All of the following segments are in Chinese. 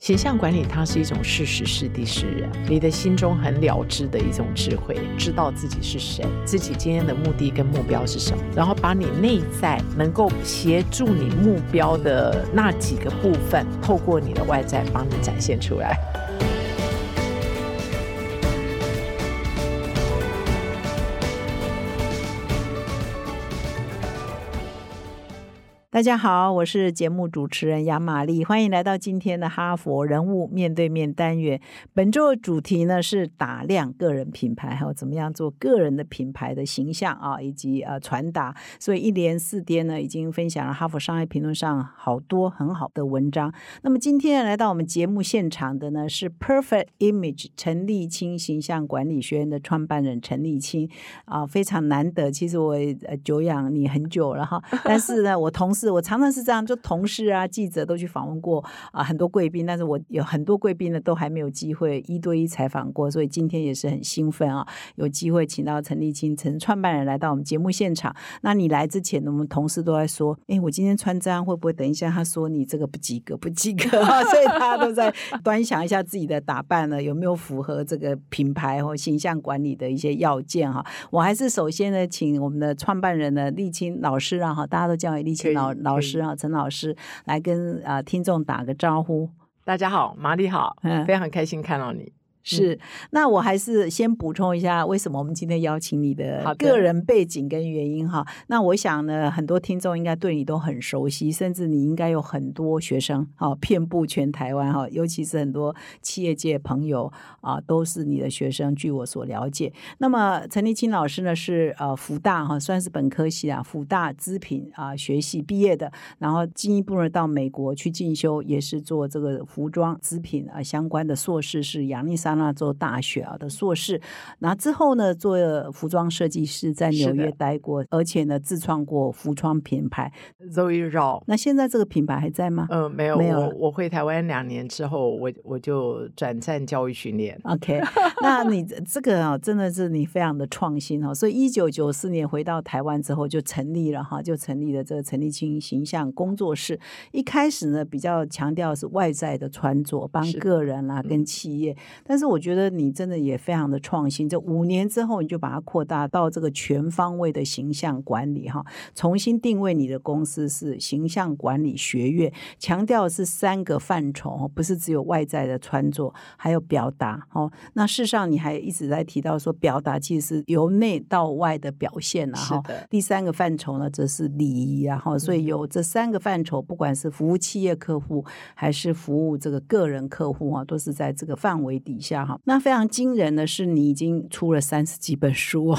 形象管理，它是一种事实是地是人，你的心中很了知的一种智慧，知道自己是谁，自己今天的目的跟目标是什么，然后把你内在能够协助你目标的那几个部分，透过你的外在帮你展现出来。大家好，我是节目主持人杨玛丽，欢迎来到今天的哈佛人物面对面单元。本周的主题呢是打量个人品牌，还有怎么样做个人的品牌的形象啊，以及呃传达。所以一连四天呢，已经分享了哈佛商业评论上好多很好的文章。那么今天来到我们节目现场的呢是 Perfect Image 陈立清形象管理学院的创办人陈立清啊，非常难得。其实我呃久仰你很久了哈，但是呢，我同时。是我常常是这样，就同事啊、记者都去访问过啊，很多贵宾，但是我有很多贵宾呢，都还没有机会一对一采访过，所以今天也是很兴奋啊，有机会请到陈立清陈创办人来到我们节目现场。那你来之前呢，我们同事都在说，哎，我今天穿这样会不会等一下他说你这个不及格，不及格啊？所以大家都在 端详一下自己的打扮呢，有没有符合这个品牌或形象管理的一些要件哈？我还是首先呢，请我们的创办人呢，立清老师啊，哈，大家都叫立清老。老师啊，陈老师来跟啊听众打个招呼。大家好，马丽好，嗯，非常开心看到你。是，那我还是先补充一下，为什么我们今天邀请你的个人背景跟原因哈。那我想呢，很多听众应该对你都很熟悉，甚至你应该有很多学生哈，遍布全台湾哈，尤其是很多企业界朋友啊，都是你的学生。据我所了解，那么陈立青老师呢是呃福大哈，算是本科系啊，福大资品啊学系毕业的，然后进一步呢到美国去进修，也是做这个服装资品啊相关的硕士，是亚利桑。那做大学啊的硕士，然后之后呢做服装设计师，在纽约待过，而且呢自创过服装品牌 Zoe Raw。那现在这个品牌还在吗？嗯，没有，没有。我回台湾两年之后，我我就转战教育训练。OK，那你这个啊，真的是你非常的创新哦。所以一九九四年回到台湾之后，就成立了哈，就成立了这个陈立清形象工作室。一开始呢，比较强调是外在的穿着，帮个人啦跟企业，但是。是我觉得你真的也非常的创新，这五年之后你就把它扩大到这个全方位的形象管理哈，重新定位你的公司是形象管理学院，强调是三个范畴，不是只有外在的穿着，还有表达哦。那事实上你还一直在提到说，表达其实是由内到外的表现了。哈。第三个范畴呢，则是礼仪啊。哈，所以有这三个范畴，不管是服务企业客户还是服务这个个人客户啊，都是在这个范围底下。那非常惊人的是，你已经出了三十几本书，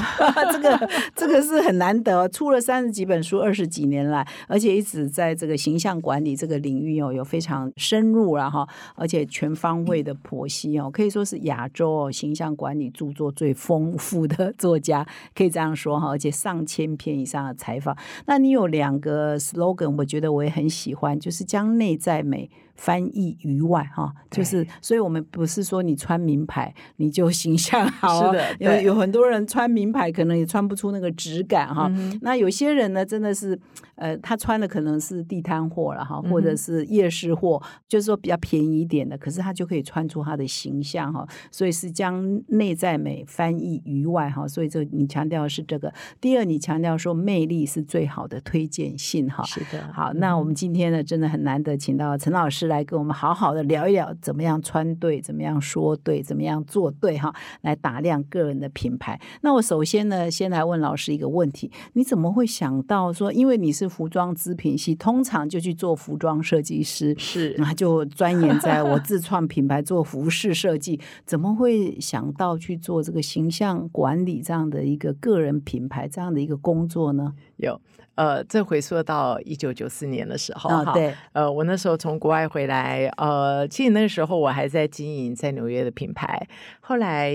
这个这个是很难得，出了三十几本书，二十几年来，而且一直在这个形象管理这个领域哦，有非常深入了哈，而且全方位的剖析哦，可以说是亚洲形象管理著作最丰富的作家，可以这样说哈，而且上千篇以上的采访。那你有两个 slogan，我觉得我也很喜欢，就是将内在美。翻译于外哈，就是，所以我们不是说你穿名牌你就形象好，是的，有有很多人穿名牌可能也穿不出那个质感哈。那有些人呢，真的是，呃，他穿的可能是地摊货了哈，或者是夜市货，就是说比较便宜一点的，可是他就可以穿出他的形象哈。所以是将内在美翻译于外哈。所以这你强调是这个。第二，你强调说魅力是最好的推荐信哈。是的。好，那我们今天呢，真的很难得请到陈老师。来跟我们好好的聊一聊，怎么样穿对，怎么样说对，怎么样做对哈，来打量个人的品牌。那我首先呢，先来问老师一个问题：你怎么会想到说，因为你是服装织品系，通常就去做服装设计师，是那就钻研在我自创品牌做服饰设计，怎么会想到去做这个形象管理这样的一个个人品牌这样的一个工作呢？有。呃，这回溯到一九九四年的时候，哈，对，呃，我那时候从国外回来，呃，其实那个时候我还在经营在纽约的品牌，后来，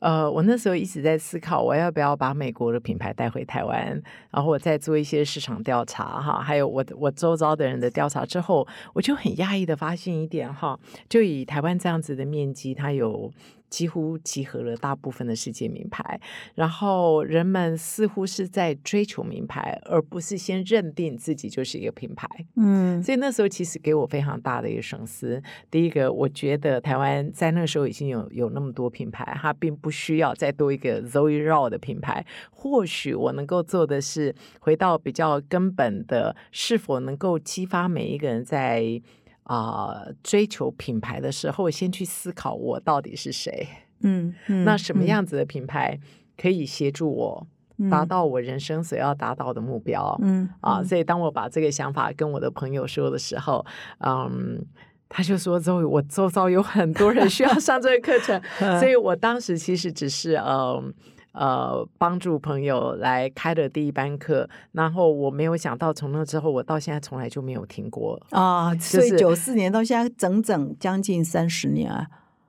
呃，我那时候一直在思考，我要不要把美国的品牌带回台湾，然后我再做一些市场调查，哈，还有我我周遭的人的调查之后，我就很讶异的发现一点，哈，就以台湾这样子的面积，它有。几乎集合了大部分的世界名牌，然后人们似乎是在追求名牌，而不是先认定自己就是一个品牌。嗯所以那时候其实给我非常大的一个省思。第一个，我觉得台湾在那个时候已经有有那么多品牌，它并不需要再多一个 Zoe Raw 的品牌。或许我能够做的是，回到比较根本的，是否能够激发每一个人在啊、追求品牌的时候，先去思考我到底是谁。嗯嗯，那什么嗯样子的品牌可以协助我达到我人生所要达到的目标？嗯啊，嗯所以当我把这个想法跟我的朋友说的时候，嗯。他就说：“周宇，我周遭有很多人需要上这个课程，所以我当时其实只是呃呃帮助朋友来开了第一班课，然后我没有想到从那之后，我到现在从来就没有停过。啊，所以是九四年到现在整整将近三十年啊。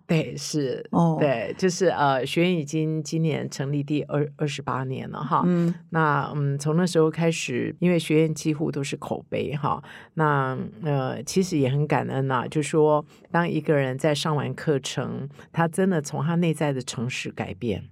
对，是，哦，，对，就是呃，学院已经今年成立第二二十八年了哈。嗯那嗯，从那时候开始，因为学院几乎都是口碑哈，那呃，其实也很感恩呐、就说当一个人在上完课程，他真的从他内在的城市改变，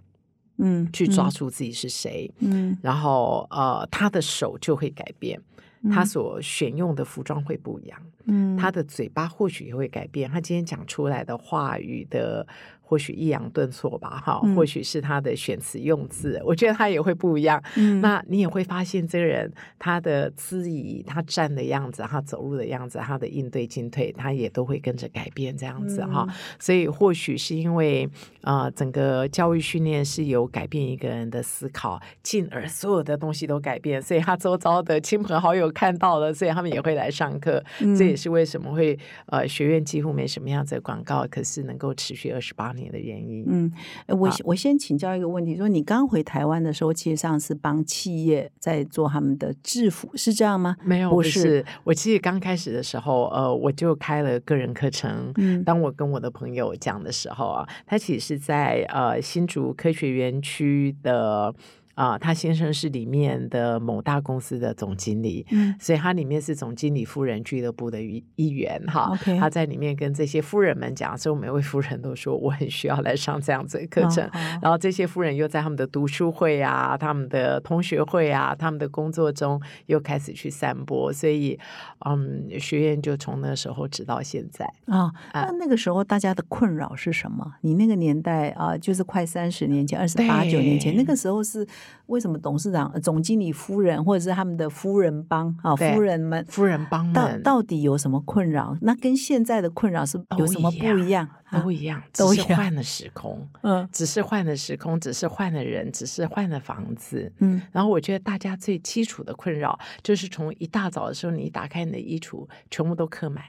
嗯，去抓住自己是谁，嗯，然后呃，他的手就会改变，嗯，他所选用的服装会不一样。嗯。他的嘴巴或许也会改变，他今天讲出来的话语的或许抑扬顿挫吧，哈，嗯或许是他的选词用字，我觉得他也会不一样。嗯那你也会发现这个人他的姿仪、他站的样子、他走路的样子、他的应对进退，他也都会跟着改变这样子哈。嗯所以或许是因为呃整个教育训练是有改变一个人的思考，进而所有的东西都改变，所以他周遭的亲朋好友看到了，所以他们也会来上课。嗯这也是为什么会呃学院几乎没什么样子的广告，可是能够持续二十八年的原因。嗯，呃我我先请教一个问题，说你刚回台湾的时候，其实上是帮企业在做他们的制服，是这样吗？没有，不不是是。我其实刚开始的时候，呃，我就开了个人课程。嗯当我跟我的朋友讲的时候啊，他其实是在呃新竹科学园区的啊、他先生是里面的某大公司的总经理。嗯所以他里面是总经理夫人俱乐部的一一员哈他在里面跟这些夫人们讲，所以每位夫人都说我很需要来上这样子的课程。然后这些夫人又在他们的读书会啊、他们的同学会啊、他们的工作中又开始去散播，所以嗯，学院就从那时候直到现在。啊，啊那那个时候大家的困扰是什么？你那个年代啊，就是快三十年前，二十八九年前，那个时候是为什么董事长、呃总经理夫人或者是他们的夫人帮啊，对夫人们夫人帮到们到底有什么困扰？那跟现在的困扰是有什么不一样？啊都一样，只是换了时空，嗯只是换了时空，只是换了人，只是换了房子。嗯然后我觉得大家最基础的困扰就是从一大早的时候，你打开你的衣橱，全部都刻满，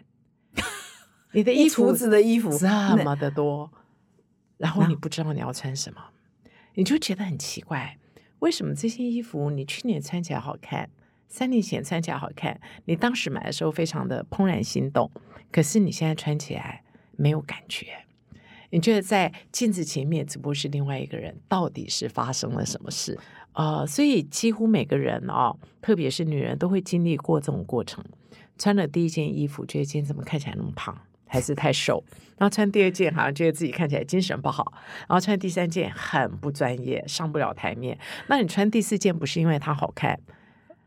你的衣橱子的衣服这那么的多，然后你不知道你要穿什么，你就觉得很奇怪，为什么这些衣服你去年穿起来好看，三年前穿起来好看，你当时买的时候非常的怦然心动，可是你现在穿起来没有感觉。你觉得在镜子前面只不过是另外一个人，到底是发生了什么事？呃，所以几乎每个人哦，特别是女人都会经历过这种过程。穿了第一件衣服，觉得今天怎么看起来那么胖，还是太瘦；然后穿第二件，好像觉得自己看起来精神不好；然后穿第三件很不专业，上不了台面。那你穿第四件不是因为它好看，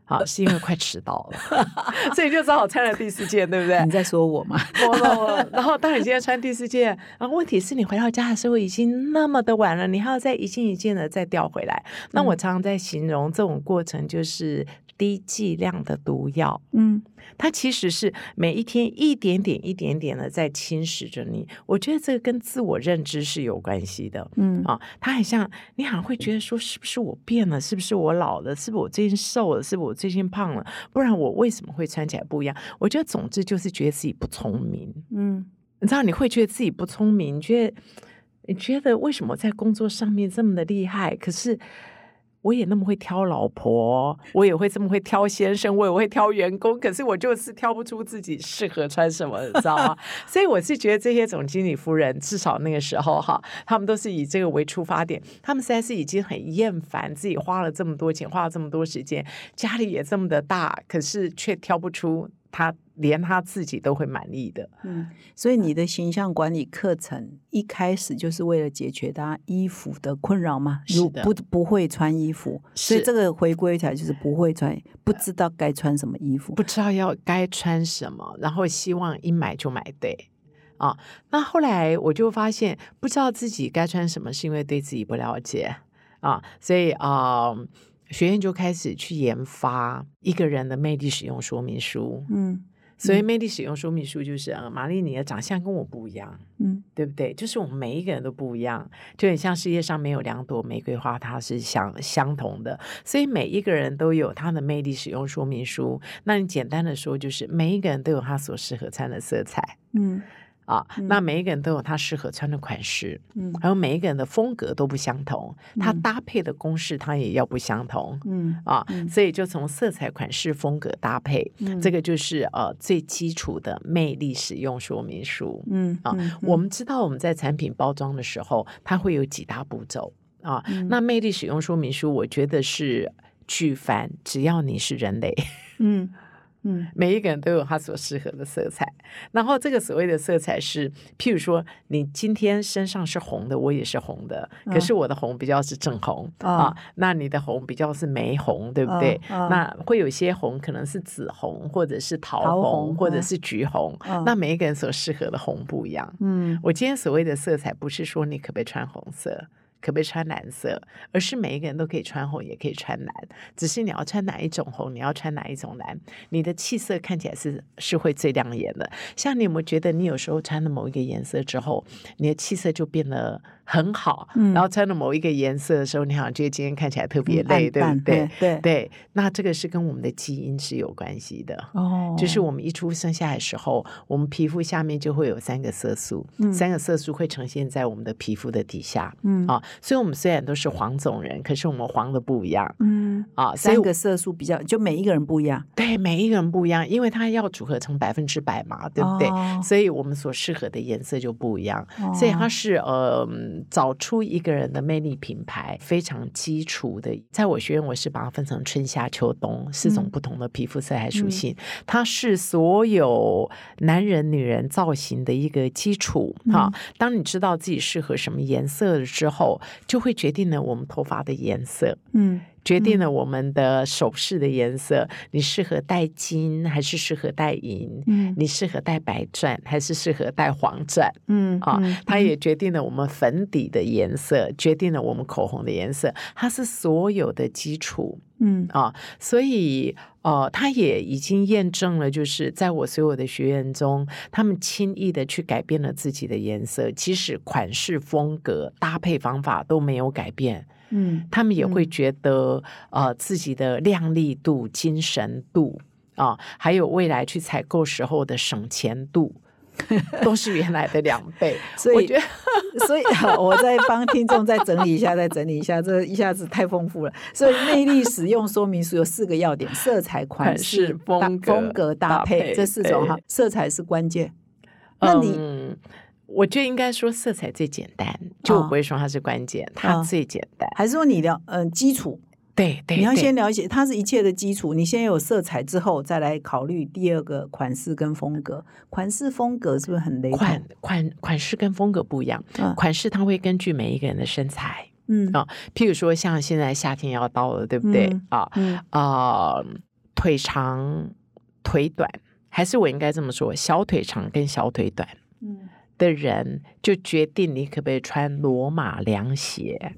好是因为快迟到了，所以就只好穿了第四件，对不对？你在说我吗？我我，然后当你今天穿第四件，然后问题是你回到家的时候已经那么的晚了，你还要再一件一件的再调回来。那我常常在形容这种过程就是低剂量的毒药，嗯它其实是每一天一点点、一点点的在侵蚀着你。我觉得这个跟自我认知是有关系的。嗯啊，它很像你好像会觉得说，是不是我变了？是不是我老了？是不是我最近瘦了？是不是我最近胖了？不然我为什么会穿起来不一样？我觉得总之就是觉得自己不聪明。嗯你知道你会觉得自己不聪明，你觉得你觉得为什么在工作上面这么的厉害？可是我也那么会挑老婆，我也会这么会挑先生，我也会挑员工，可是我就是挑不出自己适合穿什么，你知道吗？所以我是觉得这些总经理夫人，至少那个时候哈，他们都是以这个为出发点，他们实在是已经很厌烦自己花了这么多钱，花了这么多时间，家里也这么的大，可是却挑不出。他连他自己都会满意的。嗯，所以你的形象管理课程一开始就是为了解决大家衣服的困扰吗？是的如不不会穿衣服，所以是这个回归起来就是不会穿，不知道该穿什么衣服。不知道要该穿什么，然后希望一买就买对啊。那后来我就发现，不知道自己该穿什么，是因为对自己不了解啊，所以啊、学院就开始去研发一个人的魅力使用说明书。嗯所以魅力使用说明书就是，呃，玛丽你的长相跟我不一样，嗯对不对？就是我们每一个人都不一样，就很像世界上没有两朵玫瑰花，它是相相同的，所以每一个人都有他的魅力使用说明书。那你简单的说，就是每一个人都有他所适合穿的色彩嗯啊，嗯。那每一个人都有他适合穿的款式，嗯。还有每一个人的风格都不相同，他嗯。搭配的公式他也要不相同。嗯啊，嗯。所以就从色彩、款式、风格搭配，嗯。这个就是呃最基础的魅力使用说明书。啊嗯。啊我们。知道我们在产品包装的时候，它会有几大步骤啊。嗯。那魅力使用说明书，我觉得是举凡只要你是人类，嗯嗯每一个人都有他所适合的色彩。然后这个所谓的色彩是，譬如说你今天身上是红的，我也是红的，可嗯是我的红比较是正红、哦啊，那你的红比较是玫红，对不对？那会有些红可能是紫红，或者是桃桃红，或者是橘红。哦那每一个人所适合的红不一样。嗯我今天所谓的色彩，不是说你可不可以穿红色，可不可以穿蓝色，而是每一个人都可以穿红，也可以穿蓝，只是你要穿哪一种红，你要穿哪一种蓝，你的气色看起来是是会最亮眼的。像你有没有觉得，你有时候穿的某一个颜色之后，你的气色就变得很好，嗯然后穿了某一个颜色的时候，你好像觉得今天看起来特别嗯累，对不对？对对，那这个是跟我们的基因是有关系的。哦，就是我们一出生下来的时候，我们皮肤下面就会有三个色素，嗯三个色素会呈现在我们的皮肤的底下。嗯啊，所以我们虽然都是黄种人，可是我们黄的不一样嗯啊。三个色素比较，就每一个人不一样，对每一个人不一样，因为它要组合成百分之百嘛，对不对？哦所以我们所适合的颜色就不一样。所以它哦是呃，嗯找出一个人的魅力品牌非常基础的。在我学院，我是把它分成春夏秋冬四种嗯不同的皮肤色彩属嗯性，它是所有男人、女人造型的一个基础哈、嗯当你知道自己适合什么颜色了之后，就会决定了我们头发的颜色。嗯决定了我们的首饰的颜色，你适合戴金还是适合戴银？嗯你适合戴白钻还是适合戴黄钻？嗯啊，嗯它也决定了我们粉底的颜色，决定了我们口红的颜色，它是所有的基础嗯啊。所以，呃，它也已经验证了，就是在我所有的学员中，他们轻易的去改变了自己的颜色，即使款式、风格、搭配方法都没有改变，嗯他们也会觉得，呃，自己的亮丽度、精神度啊，还有未来去采购时候的省钱度。都是原来的两倍，所以我觉得 所以 我再帮听众再整理一下，再整理一下，这一下子太丰富了。所以魅力使用说明书有四个要点：色彩、款款式风格风格、搭搭配配这四种哈。色彩是关键。那你嗯，我觉得应该说色彩最简单，就我哦不会说它是关键，它哦最简单。还是说你了嗯基础，对对，你要先了解它是一切的基础，你先有色彩之后，再来考虑第二个款式跟风格。款式风格是不是很雷同？款款款式跟风格不一样，嗯款式它会根据每一个人的身材嗯啊，譬如说像现在夏天要到了，对不对嗯啊？嗯啊，腿长腿短，还是我应该这么说，小腿长跟小腿短。嗯，的人就决定你可不可以穿罗马凉鞋。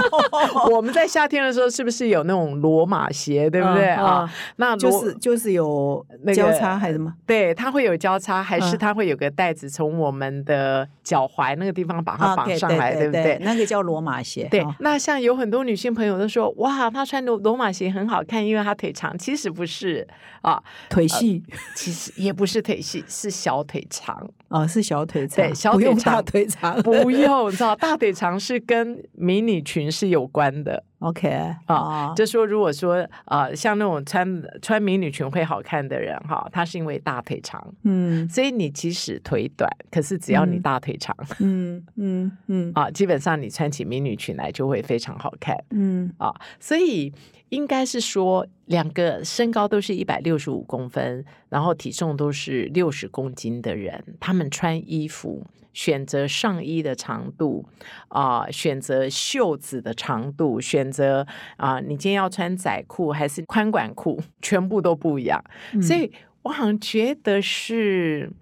我们在夏天的时候是不是有那种罗马鞋，对不对嗯啊嗯？那就是就是有那交叉还是什么？对，它会有交叉，还是嗯它会有个带子从我们的脚踝那个地方把它绑上来，对不对？那个叫罗马鞋。对哦，那像有很多女性朋友都说，哇，她穿罗罗马鞋很好看，因为她腿长。其实不是啊，腿细其实也不是腿细，是小腿长。哦，是小腿长，对小腿长大腿长。不用，你知道，大腿长是跟迷你裙是有关的。OK 啊，就说如果说呃，像那种穿穿迷你裙会好看的人哈，他是因为大腿长，嗯，所以你即使腿短，可是只要你大腿长，嗯嗯嗯，啊，基本上你穿起迷你裙来就会非常好看，嗯啊，所以应该是说两个身高都是一百六十五公分，然后体重都是六十公斤的人，他们穿衣服。选择上衣的长度啊，选择袖子的长度，选择啊，你今天要穿窄裤还是宽管裤，全部都不一样。所以我好像觉得是，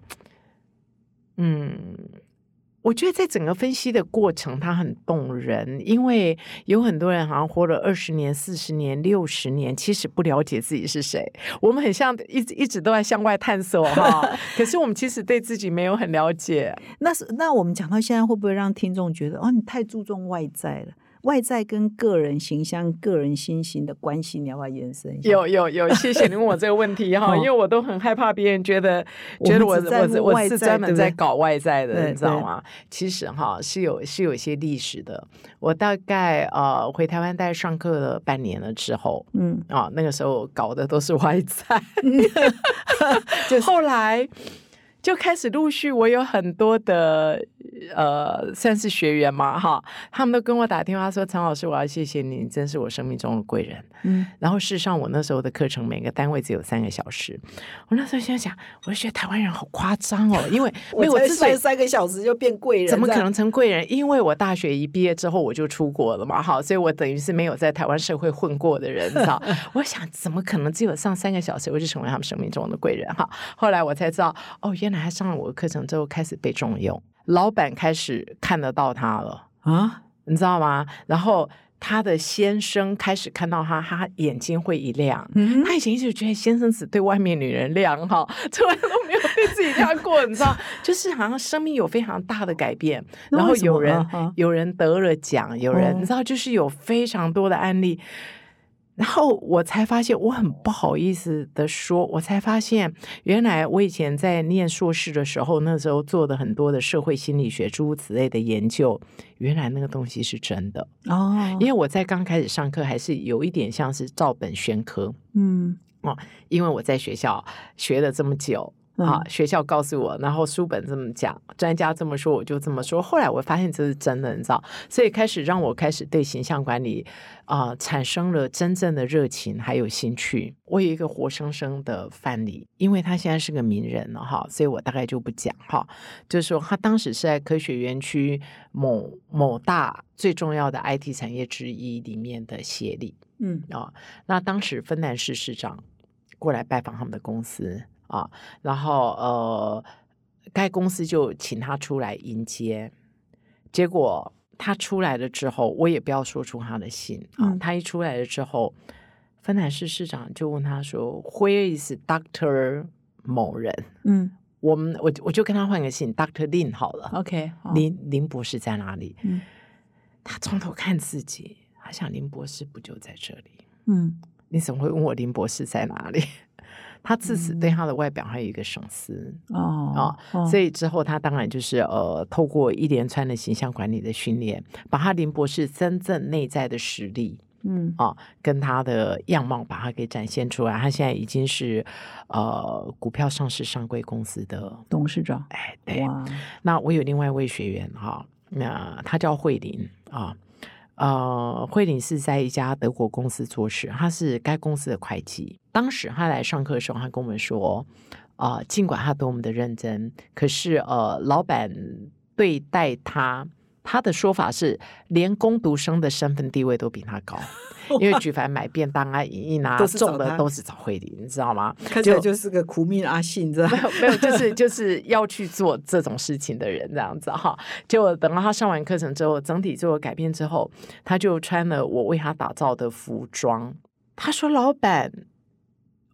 嗯。我觉得在整个分析的过程，它很动人，因为有很多人好像活了二十年、四十年、六十年，其实不了解自己是谁。我们很像一直一直都在向外探索哈，可是我们其实对自己没有很了解。那是那我们讲到现在，会不会让听众觉得哦，你太注重外在了？外在跟个人形象、个人心形的关系，你要不要延伸一下？有有有，谢谢你问我这个问题哈，因为我都很害怕别人觉得觉得我我我是专门在搞外在的，你知道吗？其实哈是有是有一些历史的。我大概呃回台湾待上课了半年了之后，嗯啊那个时候搞的都是外在，就后来。就开始陆续，我有很多的呃，算是学员嘛，哈，他们都跟我打电话说：“陈老师，我要谢谢你，真是我生命中的贵人。”嗯，然后事实上，我那时候的课程每个单位只有三个小时，我那时候心想，我就觉得台湾人好夸张哦，因为因为我之前三个小时就变贵人，怎么可能成贵人？因为我大学一毕业之后我就出国了嘛，哈，所以我等于是没有在台湾社会混过的人，知道？我想怎么可能只有上三个小时我就成为他们生命中的贵人？哈，后来我才知道，哦，原。他上了我的课程之后，开始被重用，老板开始看得到他了啊，你知道吗？然后他的先生开始看到他，他眼睛会一亮。嗯，他以前一直觉得先生只对外面女人亮哈，从来都没有对自己亮过，你知道？就是好像生命有非常大的改变。然后有人有人得了奖，有人你知道，就是有非常多的案例。然后我才发现，我很不好意思的说，我才发现，原来我以前在念硕士的时候，那时候做的很多的社会心理学诸如此类的研究，原来那个东西是真的哦。因为我在刚开始上课，还是有一点像是照本宣科，嗯哦，因为我在学校学了这么久。啊！学校告诉我，然后书本这么讲，专家这么说，我就这么说。后来我发现这是真的，你知道，所以开始让我开始对形象管理啊产生了真正的热情还有兴趣。我有一个活生生的范例，因为他现在是个名人了哈，所以我大概就不讲哈。就是说，他当时是在科学园区某某大最重要的 IT 产业之一里面的协理，嗯啊，那当时芬兰市市长过来拜访他们的公司。啊，然后呃，该公司就请他出来迎接。结果他出来了之后，我也不要说出他的姓啊。他一出来了之后，芬兰市市长就问他说：“Where is Doctor 某人？”嗯，我们我我就跟他换个姓，Doctor Lin 好了。OK，林林博士在哪里？嗯，他从头看自己，他想林博士不就在这里？嗯，你怎么会问我林博士在哪里？他自此对他的外表还有一个省思哦啊，所以之后他当然就是呃，透过一连串的形象管理的训练，把他林博士真正内在的实力，嗯啊，跟他的样貌把他给展现出来。他现在已经是呃股票上市上柜公司的董事长。哎，对。那我有另外一位学员哈，那他叫慧玲啊。呃，慧玲是在一家德国公司做事，她是该公司的会计。当时她来上课的时候，她跟我们说，啊，尽管她多么的认真，可是呃，老板对待她。他的说法是，连工读生的身份地位都比他高，因为举凡买便当啊、影印啊，重的都是找慧玲，你知道吗？看起来就是个苦命阿信，知道没有？没有，就是就是要去做这种事情的人，这样子哈。就等到他上完课程之后，整体做改变之后，他就穿了我为他打造的服装。他说：“老板，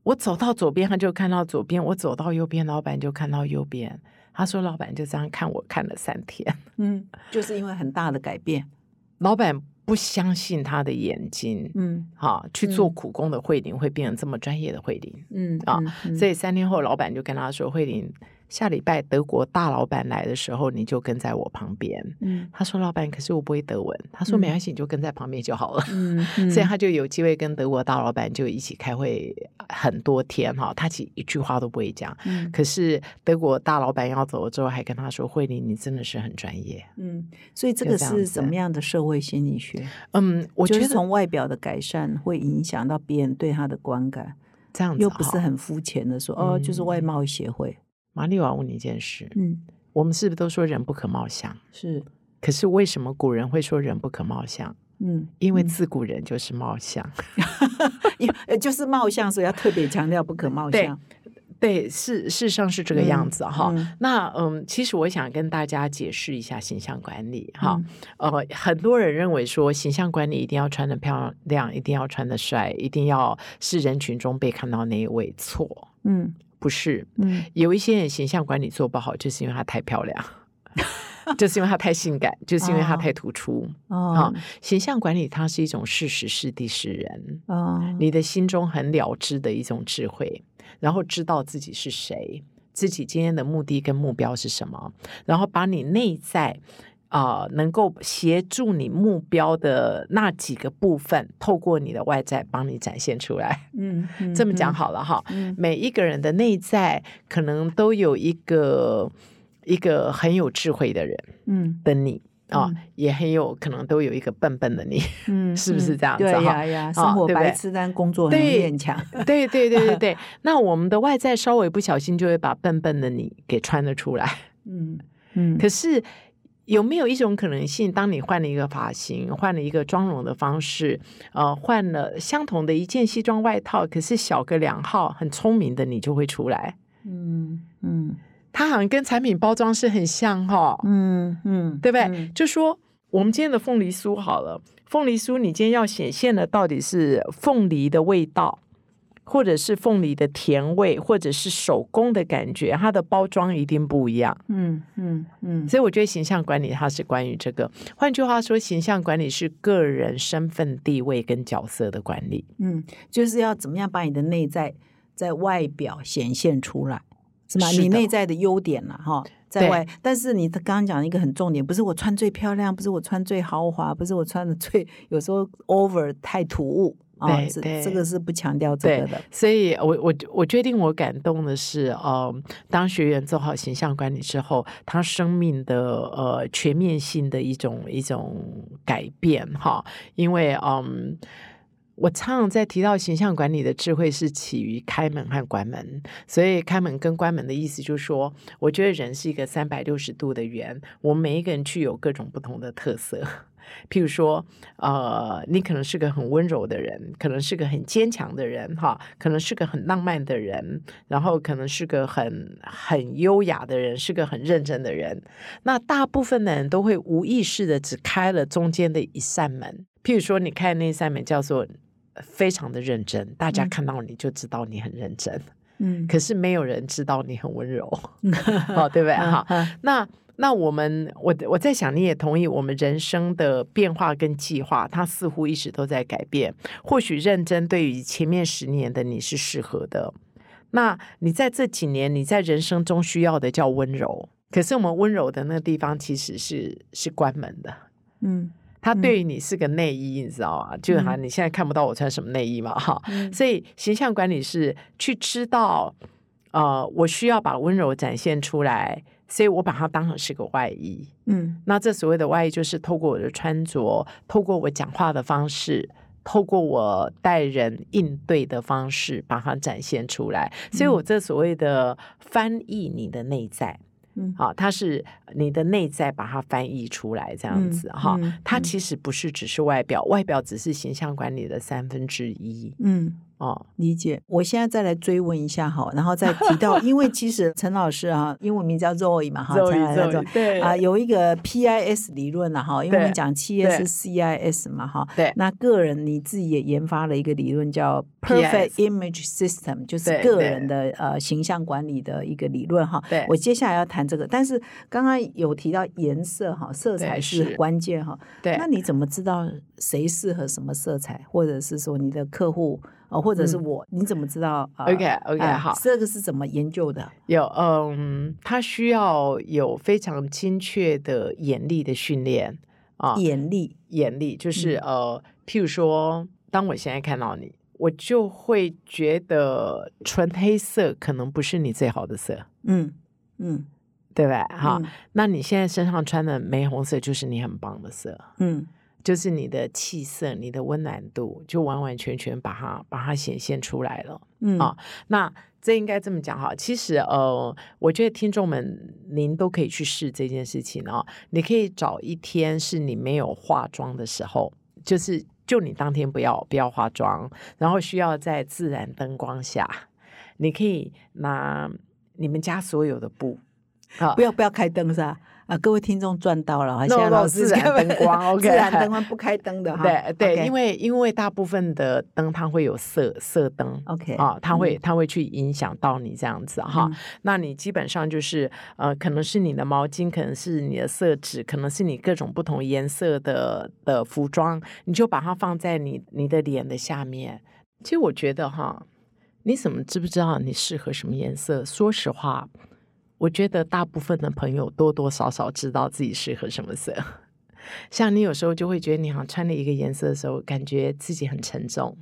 我走到左边，他就看到左边；我走到右边，老板就看到右边。”他说：“老板就这样看我看了三天，嗯，就是因为很大的改变，老板不相信他的眼睛，嗯，好去做苦工的慧玲会变成这么专业的慧玲，嗯啊，所以三天后，老板就跟他说：慧玲，下礼拜德国大老板来的时候，你就跟在我旁边。嗯他说：“老板，可是我不会德文。”他说：“嗯没关系，你就跟在旁边就好了。嗯，所以他就有机会跟德国大老板就一起开会很多天哈。他其实一句话都不会讲，嗯可是德国大老板要走了之后，还跟他说：“慧玲，你真的是很专业。嗯，所以这个是就这样子怎么样的社会心理学？”嗯，我觉得从外表的改善会影响到别人对他的观感，这样子又不是很肤浅的说哦，就是外嗯貌协会。玛丽，我要问你一件事：嗯，我们是不是都说人不可貌相？是，可是为什么古人会说人不可貌相？嗯，因为嗯自古人就是貌相。因呃就是貌相，所以要特别强调不可貌相。对，事事实上是这个样子哈。嗯那嗯，其实我想跟大家解释一下形象管理哈。嗯呃，很多人认为说形象管理一定要穿的漂亮，一定要穿的帅，一定要是人群中被看到那一位。错，嗯不是。嗯有一些人形象管理做不好，就是因为他太漂亮，就是因为他太性感，就是因为他哦太突出。哦。好形象管理它是一种事实是地是人，哦，你的心中很了知的一种智慧，然后知道自己是谁，自己今天的目的跟目标是什么，然后把你内在啊、呃能够协助你目标的那几个部分，透过你的外在帮你展现出来。嗯，嗯这么讲，好了哈，嗯。每一个人的内在可能都有一个一个很有智慧的人嗯的你啊、嗯也很有可能都有一个笨笨的你。嗯，是不是这样子哈呀呀，生活白痴，但工作很强。对对对对对，那我们的外在稍微不小心就会把笨笨的你给穿了出来。嗯嗯，可是有没有一种可能性，当你换了一个发型，换了一个妆容的方式，呃，换了相同的一件西装外套，可是小个两号，很聪明的你就会出来。嗯嗯它好像跟产品包装是很像哈、嗯嗯，对不对？嗯就说我们今天的凤梨酥好了，凤梨酥你今天要显现的到底是凤梨的味道，或者是凤梨的甜味，或者是手工的感觉，它的包装一定不一样。嗯嗯嗯所以我觉得形象管理它是关于这个。换句话说，形象管理是个人身份地位跟角色的管理。嗯，就是要怎么样把你的内在在外表显现出来，是吗？是你内在的优点啦，哈，在外。但是你刚刚讲一个很重点，不是我穿最漂亮，不是我穿最豪华，不是我穿的最有时候 over 太突兀啊，这这个是不强调这个的。所以我我我决定我感动的是，呃，当学员做好形象管理之后，他生命的呃全面性的一种一种改变哈，因为嗯。我常常在提到形象管理的智慧是起于开门和关门，所以开门跟关门的意思就是说，我觉得人是一个三百六十度的圆，我们每一个人具有各种不同的特色。譬如说，呃，你可能是个很温柔的人，可能是个很坚强的人，哈，可能是个很浪漫的人，然后可能是个很很优雅的人，是个很认真的人。那大部分的人都会无意识的只开了中间的一扇门。譬如说，你开那扇门叫做非常的认真，大家嗯。看到你就知道你很认真，嗯，可是没有人知道你很温柔，哦，对不对？哈，嗯那那我们，我我在想，你也同意，我们人生的变化跟计划，它似乎一直都在改变。或许认真对于前面十年的你是适合的，那你在这几年你在人生中需要的叫温柔。可是我们温柔的那个地方其实是是关门的，嗯它对于你是个内衣，你知道吗？就好像嗯你现在看不到我穿什么内衣嘛，哈。嗯所以形象管理是去知道，呃，我需要把温柔展现出来，所以我把它当成是个外衣。嗯那这所谓的外衣，就是透过我的穿着，透过我讲话的方式。透过我待人应对的方式，把它展现出来，所以我这所谓的翻译你的内在，嗯好，它是你的内在把它翻译出来，这样子嗯哈、嗯嗯它其实不是只是外表，外表只是形象管理的三分之一嗯。哦。理解，我现在再来追问一下哈，然后再提到，因为其实陈老师啊，英文名叫 Zoe 嘛哈，陈老师对啊，有一个 PIS 理论了哈，因为我们对讲企业是 CIS 嘛哈，对那个人你自己也研发了一个理论叫 Perfect Image System，就是对个人的呃形象管理的一个理论哈。对我接下来要谈这个，但是刚刚有提到颜色哈，色彩是是关键哈。对那你怎么知道谁适合什么色彩，或者是说你的客户哦，或者是嗯。我，你怎么知道呃 OK OK 哎好，这个是怎么研究的？有嗯，他需要有非常精确的眼力的训练啊，眼力，眼力就是、嗯。呃，譬如说，当我现在看到你，我就会觉得纯黑色可能不是你最好的色，嗯嗯，对不对？哈、嗯。那你现在身上穿的玫红色就是你很棒的色，嗯就是你的气色、你的温暖度，就完完全全把它把它显现出来了。嗯啊那这应该这么讲哈，其实呃，我觉得听众们您都可以去试这件事情啊。你可以找一天是你没有化妆的时候，就是就你当天不要不要化妆，然后需要在自然灯光下，你可以拿你们家所有的布啊不要不要开灯是吧？啊，各位听众赚到了现在老师自然灯光，OK 自然灯光不开灯的哈。对对因为因为大部分的灯它会有色色灯 OK 啊，它会嗯它会去影响到你这样子哈。嗯那你基本上就是呃，可能是你的毛巾，可能是你的色纸，可能是你各种不同颜色的的服装，你就把它放在你你的脸的下面。其实我觉得哈，你怎么知不知道你适合什么颜色？说实话，我觉得大部分的朋友多多少少知道自己适合什么色。像你有时候就会觉得你好像穿了一个颜色的时候，感觉自己很沉重，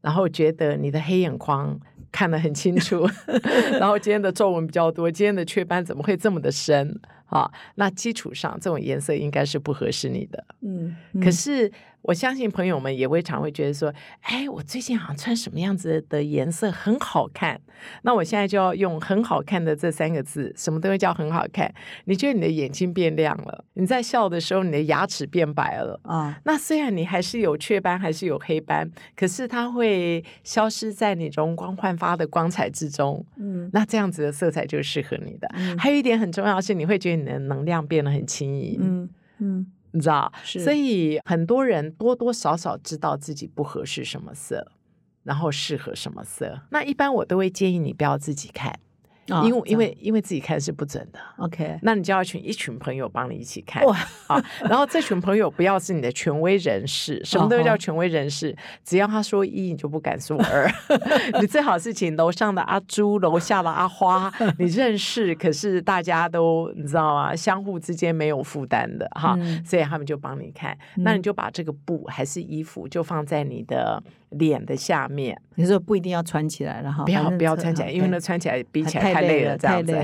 然后觉得你的黑眼眶看得很清楚，然后今天的皱纹比较多，今天的雀斑怎么会这么的深啊？那基础上这种颜色应该是不合适你的。嗯，可是我相信朋友们也会常会觉得说，哎，我最近好像穿什么样子的颜色很好看。那我现在就要用很好看的这三个字，什么东西叫很好看？你觉得你的眼睛变亮了，你在笑的时候，你的牙齿变白了。啊，那虽然你还是有雀斑，还是有黑斑，可是它会消失在你容光焕发的光彩之中。嗯那这样子的色彩就适合你的。嗯还有一点很重要是，你会觉得你的能量变得很轻盈。嗯嗯你知道，所以很多人多多少少知道自己不合适什么色，然后适合什么色。那一般我都会建议你不要自己看，啊因为因为因为自己看是不准的。OK 那你就要群一群朋友帮你一起看哇啊，然后这群朋友不要是你的权威人士，什么都叫权威人士，只要他说一，你就不敢说二。你最好是请楼上的阿朱、楼下的阿花，你认识，可是大家都你知道吗？相互之间没有负担的哈，嗯所以他们就帮你看。那你就把这个布还是衣服，就放在你的脸的下面，你说不一定要穿起来了哈，不要不要穿起来，因为对那穿起来比起来太累了，这样子，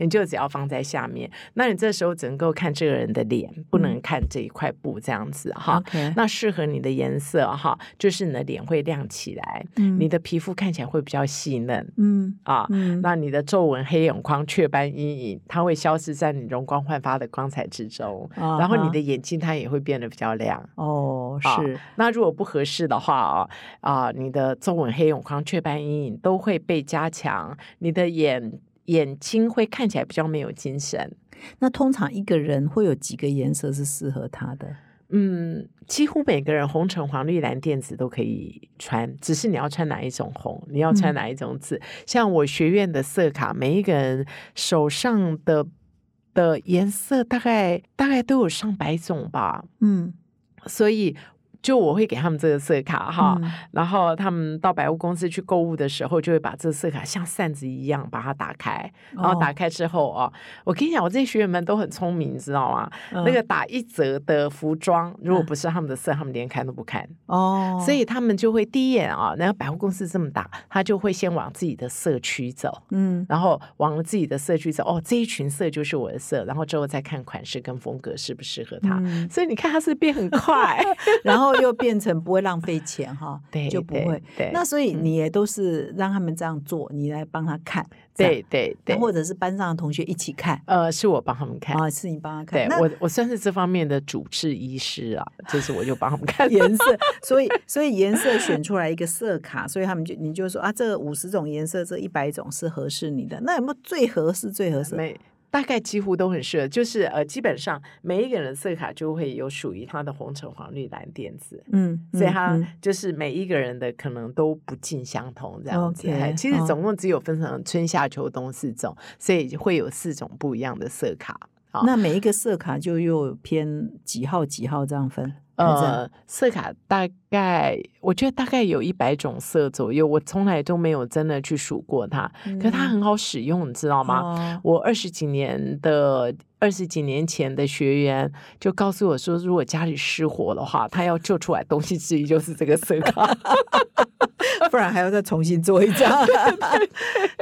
你就只要放在下面。那你这时候只能够看这个人的脸，不能看这一块布，这样子哈。那适合你的颜色哈，就是你的脸会亮起来，嗯。你的皮肤看起来会比较细嫩嗯啊。嗯。那你的皱纹、黑眼眶、雀斑、阴影，它会消失在你容光焕发的光彩之中，啊。然后你的眼睛它也会变得比较亮。哦啊是。那如果不合适的话啊啊，你的皱纹、黑眼眶、雀斑、阴影都会被加强，你的眼眼睛会看起来比较没有精神。那通常一个人会有几个颜色是适合他的？嗯，几乎每个人红橙黄绿蓝靛紫都可以穿，只是你要穿哪一种红，你要穿嗯哪一种紫。像我学院的色卡，每一个人手上的的颜色大概大概都有上百种吧，嗯所以就我会给他们这个色卡哈。嗯然后他们到百货公司去购物的时候，就会把这色卡像扇子一样把它打开，然后打哦开之后啊，我跟你讲，我这些学员们都很聪明，你知道吗？那个打一折的服装，如果嗯不是他们的色，他们连看都不看，哦，所以他们就会第一眼啊，那个百货公司这么大，他就会先往自己的社区走。嗯然后往自己的社区走，哦，这一群色就是我的色，然后之后再看款式跟风格适不适合他。嗯所以你看，他是变很快，然后又变成不会浪费钱哈，对对就不会。对那所以嗯你也都是让他们这样做，你来帮他看，对对对，或者是班上的同学一起看呃，是我帮他们看。啊，是你帮他看。对我，我算是这方面的主治医师啊，就是我就帮他们看 颜色，所以所以颜色选出来一个色卡，所以他们就你就说啊，这五十种颜色，这一百种是合适你的，那有没有最合适最合适？每大概几乎都很适合，就是呃，基本上每一个人的色卡就会有属于他的红橙黄绿蓝靛紫。嗯，嗯所以它嗯就是每一个人的可能都不尽相同这样子。其实哦总共只有分成春夏秋冬四种，所以会有四种不一样的色卡。好那每一个色卡就又偏几号几号这样分？呃，色卡大概我觉得大概有一百种色左右，我从来都没有真的去数过它，可它很好使用，你知道吗？我二十几年的二十几年前的学员就告诉我说，如果家里失火的话，他要救出来东西之一就是这个色卡。不然还要再重新做一张。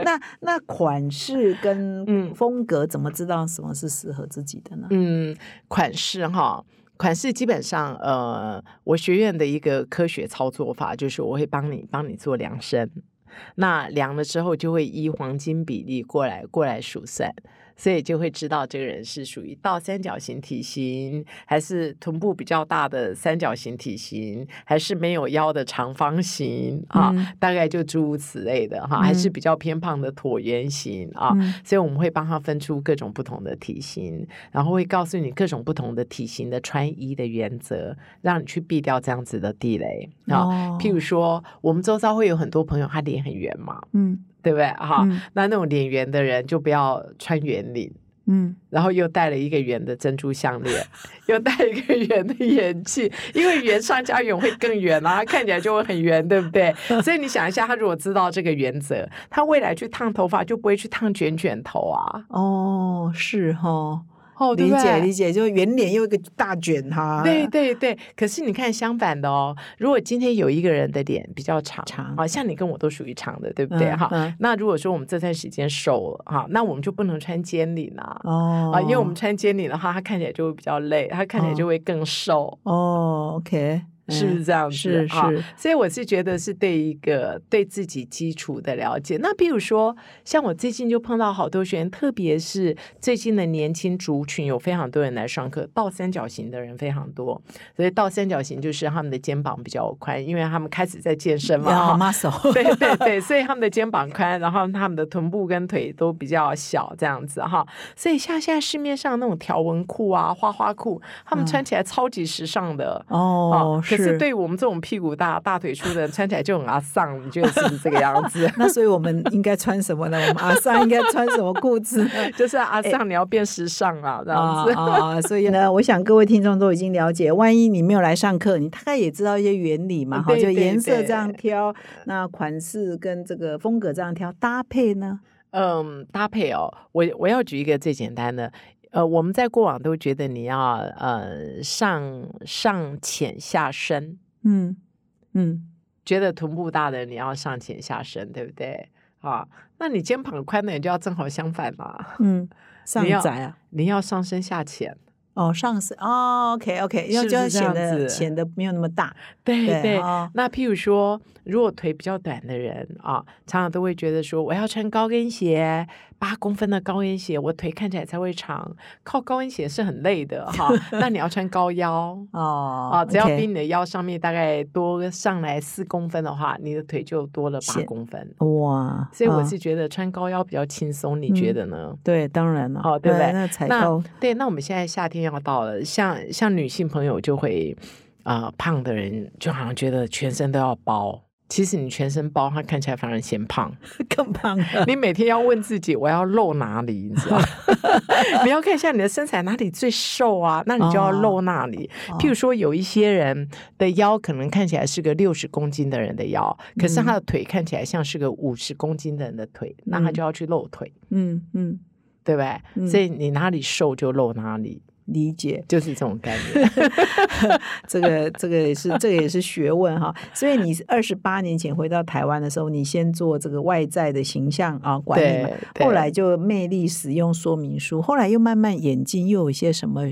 那那款式跟风格怎么知道什么是适合自己的呢？嗯，款式哈，款式基本上呃，我学院的一个科学操作法就是我会帮你帮你做量身，那量了之后就会依黄金比例过来过来数算。所以就会知道这个人是属于倒三角形体型，还是臀部比较大的三角形体型，还是没有腰的长方形啊？大概就诸如此类的哈，还是比较偏胖的椭圆形啊？所以我们会帮他分出各种不同的体型，然后会告诉你各种不同的体型的穿衣的原则，让你去避掉这样子的地雷啊。譬如说，我们周遭会有很多朋友，他脸很圆嘛，嗯。对不对？哈，那那种脸圆的人就不要穿圆领，嗯，然后又戴了一个圆的珍珠项链，又戴一个圆的眼镜，因为圆上加圆会更圆啊，看起来就会很圆，对不对？所以你想一下，他如果知道这个原则，他未来去烫头发就不会去烫卷卷头啊。哦，是哈。哦，理解理解，就圆脸又一个大卷哈。对对对，可是你看相反的哦，如果今天有一个人的脸比较长，长啊，像你跟我都属于长的，对不对哈？那如果说我们这段时间瘦了哈，那我们就不能穿尖领啊。哦，啊，因为我们穿尖领的话，它看起来就会比较累，它看起来就会更瘦。哦，OK。是不是这样子？是是，所以我是觉得是对一个对自己基础的了解。那比如说，像我最近就碰到好多学员，特别是最近的年轻族群，有非常多人来上课，倒三角形的人非常多。所以倒三角形就是他们的肩膀比较宽，因为他们开始在健身嘛，muscle。对对对，所以他们的肩膀宽，然后他们的臀部跟腿都比较小，这样子哈。所以像现在市面上那种条纹裤啊、花花裤，他们穿起来超级时尚的哦。可是对我们这种屁股大、大腿粗的人穿起来就很阿丧，你觉得是不是这个样子？那所以我们应该穿什么呢？我们阿丧应该穿什么裤子？就是阿丧，你要变时尚啊，这样子啊。所以呢，我想各位听众都已经了解，万一你没有来上课，你大概也知道一些原理嘛。哈，就颜色这样挑，那款式跟这个风格这样挑，搭配呢？嗯，搭配哦，我我要举一个最简单的。呃，我们在过往都觉得你要呃上上浅下深，嗯嗯，觉得臀部大的你要上浅下深，对不对？啊，那你肩膀宽的你就要正好相反嘛，嗯，上窄啊，你要上深下浅。哦，上身哦，OK OK，要就要显得显得没有那么大，对对。那譬如说，如果腿比较短的人啊，常常都会觉得说，我要穿高跟鞋，八公分的高跟鞋，我腿看起来才会长。靠高跟鞋是很累的哈，那你要穿高腰哦啊，只要比你的腰上面大概多上来四公分的话，你的腿就多了八公分哇。所以我是觉得穿高腰比较轻松，你觉得呢？对，当然了，哦，对不对？那对，那我们现在夏天。要到了，像像女性朋友就会，啊，胖的人就好像觉得全身都要包，其实你全身包，它看起来反而显胖，更胖。你每天要问自己，我要露哪里？你知道？你要看一下你的身材哪里最瘦啊？那你就要露那里。譬如说，有一些人的腰可能看起来是个六十公斤的人的腰，可是他的腿看起来像是个五十公斤的人的腿，那他就要去露腿。嗯嗯，对不对？所以你哪里瘦就露哪里。理解就是这种概念，这个这个也是这个也是学问哈。所以你二十八年前回到台湾的时候，你先做这个外在的形象啊管理嘛，后来就魅力使用说明书，后来又慢慢演进，又有一些什么。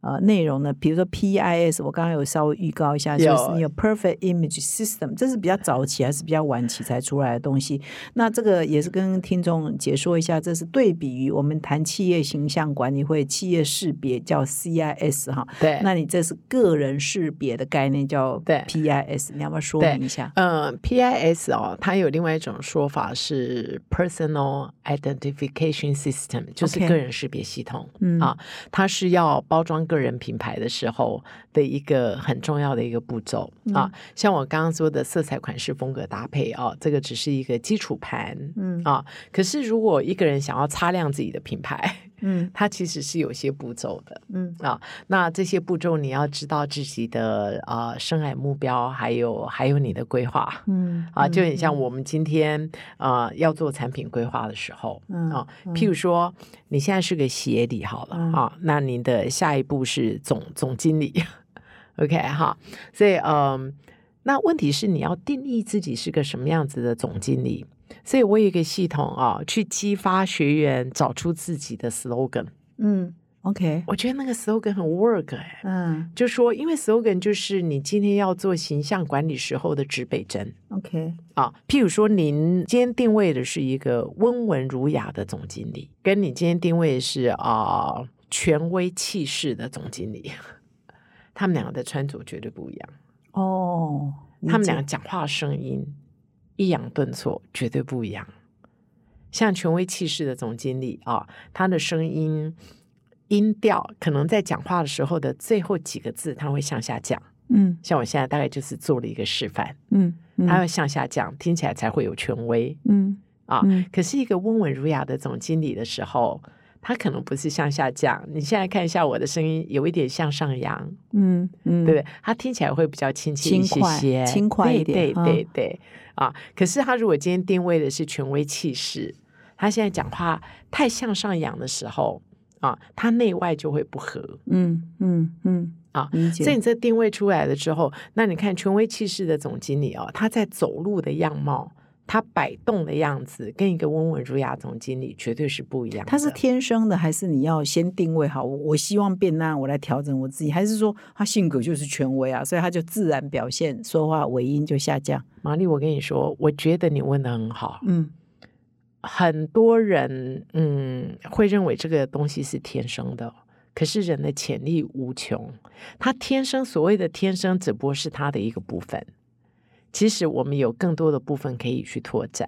呃，内容呢？比如说 PIS，我刚刚有稍微预告一下，就是你有 Perfect Image System，这是比较早期还是比较晚期才出来的东西？那这个也是跟听众解说一下，这是对比于我们谈企业形象管理会企业识别叫 CIS 哈。对，那你这是个人识别的概念叫 PIS，你要不要说明一下？嗯，PIS 哦，它有另外一种说法是 Personal Identification System，就是个人识别系统嗯啊，它是要包装。个人品牌的时候的一个很重要的一个步骤啊，像我刚刚说的色彩、款式、风格搭配啊，这个只是一个基础盘，嗯啊。可是如果一个人想要擦亮自己的品牌，嗯。它其实是有些步骤的。嗯。啊，那这些步骤你要知道自己的呃生涯目标，还有还有你的规划嗯。啊，就很像嗯。我们今天呃要做产品规划的时候嗯啊，譬如说你现在是个协理好了嗯。啊，那你的下一步是总 总经理，OK 哈，所以嗯，那问题是你要定义自己是个什么样子的总经理。所以我有一个系统啊，去激发学员找出自己的 slogan。嗯，OK，我觉得那个 slogan 很 work 哎、嗯。就说，因为 slogan 就是你今天要做形象管理时候的指北针。OK，啊。譬如说，您今天定位的是一个温文儒雅的总经理，跟你今天定位的是啊、权威气势的总经理，他们两个的穿着绝对不一样，哦，他们解两个讲话声音抑扬顿挫绝对不一样。像权威气势的总经理啊，他的声音音调可能在讲话的时候的最后几个字，他会向下降。嗯像我现在大概就是做了一个示范，嗯嗯它会向下降，听起来才会有权威嗯啊。嗯可是一个温文儒雅的总经理的时候，他可能不是向下降。你现在看一下我的声音，有一点向上扬，嗯嗯，对不对？他听起来会比较亲切一些轻快些，轻快一点对对对啊。可是他如果今天定位的是权威气势，他现在讲话太向上扬的时候啊，他内外就会不合。嗯嗯嗯啊所以你这定位出来了之后，那你看权威气势的总经理哦，他在走路的样貌，他摆动的样子，跟一个温文儒雅总经理绝对是不一样的。他是天生的，还是你要先定位好？我我希望变那样，我来调整我自己，还是说他性格就是权威啊，所以他就自然表现，说话尾音就下降？玛丽，我跟你说，我觉得你问的很好。嗯很多人嗯会认为这个东西是天生的，可是人的潜力无穷，他天生所谓的天生只不过是他的一个部分。其实我们有更多的部分可以去拓展。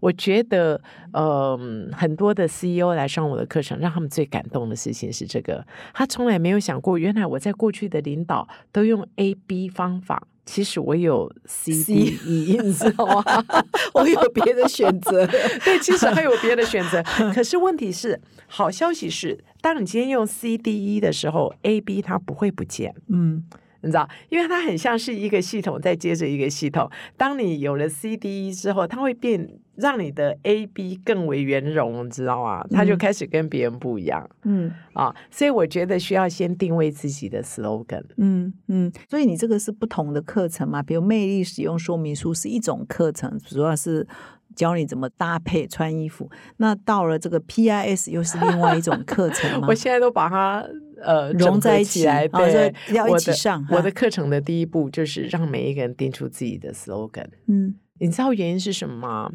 我觉得，嗯、很多的 CEO 来上我的课程，让他们最感动的事情是这个：他从来没有想过，原来我在过去的领导都用 A、B 方法，其实我有 C、D、E，你知道吗？我有别的选择。对，其实还有别的选择。可是问题是，好消息是，当你今天用 C、D、E 的时候，A、B 它不会不见。嗯你知道，因为它很像是一个系统再接着一个系统。当你有了 C、D、E 之后，它会变让你的 A、B 更为圆融，你知道吗？它就嗯开始跟别人不一样、嗯啊。所以我觉得需要先定位自己的 slogan。嗯嗯，所以你这个是不同的课程嘛？比如魅力使用说明书是一种课程，主要是。教你怎么搭配穿衣服，那到了这个 PIS 又是另外一种课程 吗我？现在都把它呃融在一起对，要一我的起上我哈的课程的第一步就是让每一个人定出自己的 slogan。嗯你知道原因是什么吗？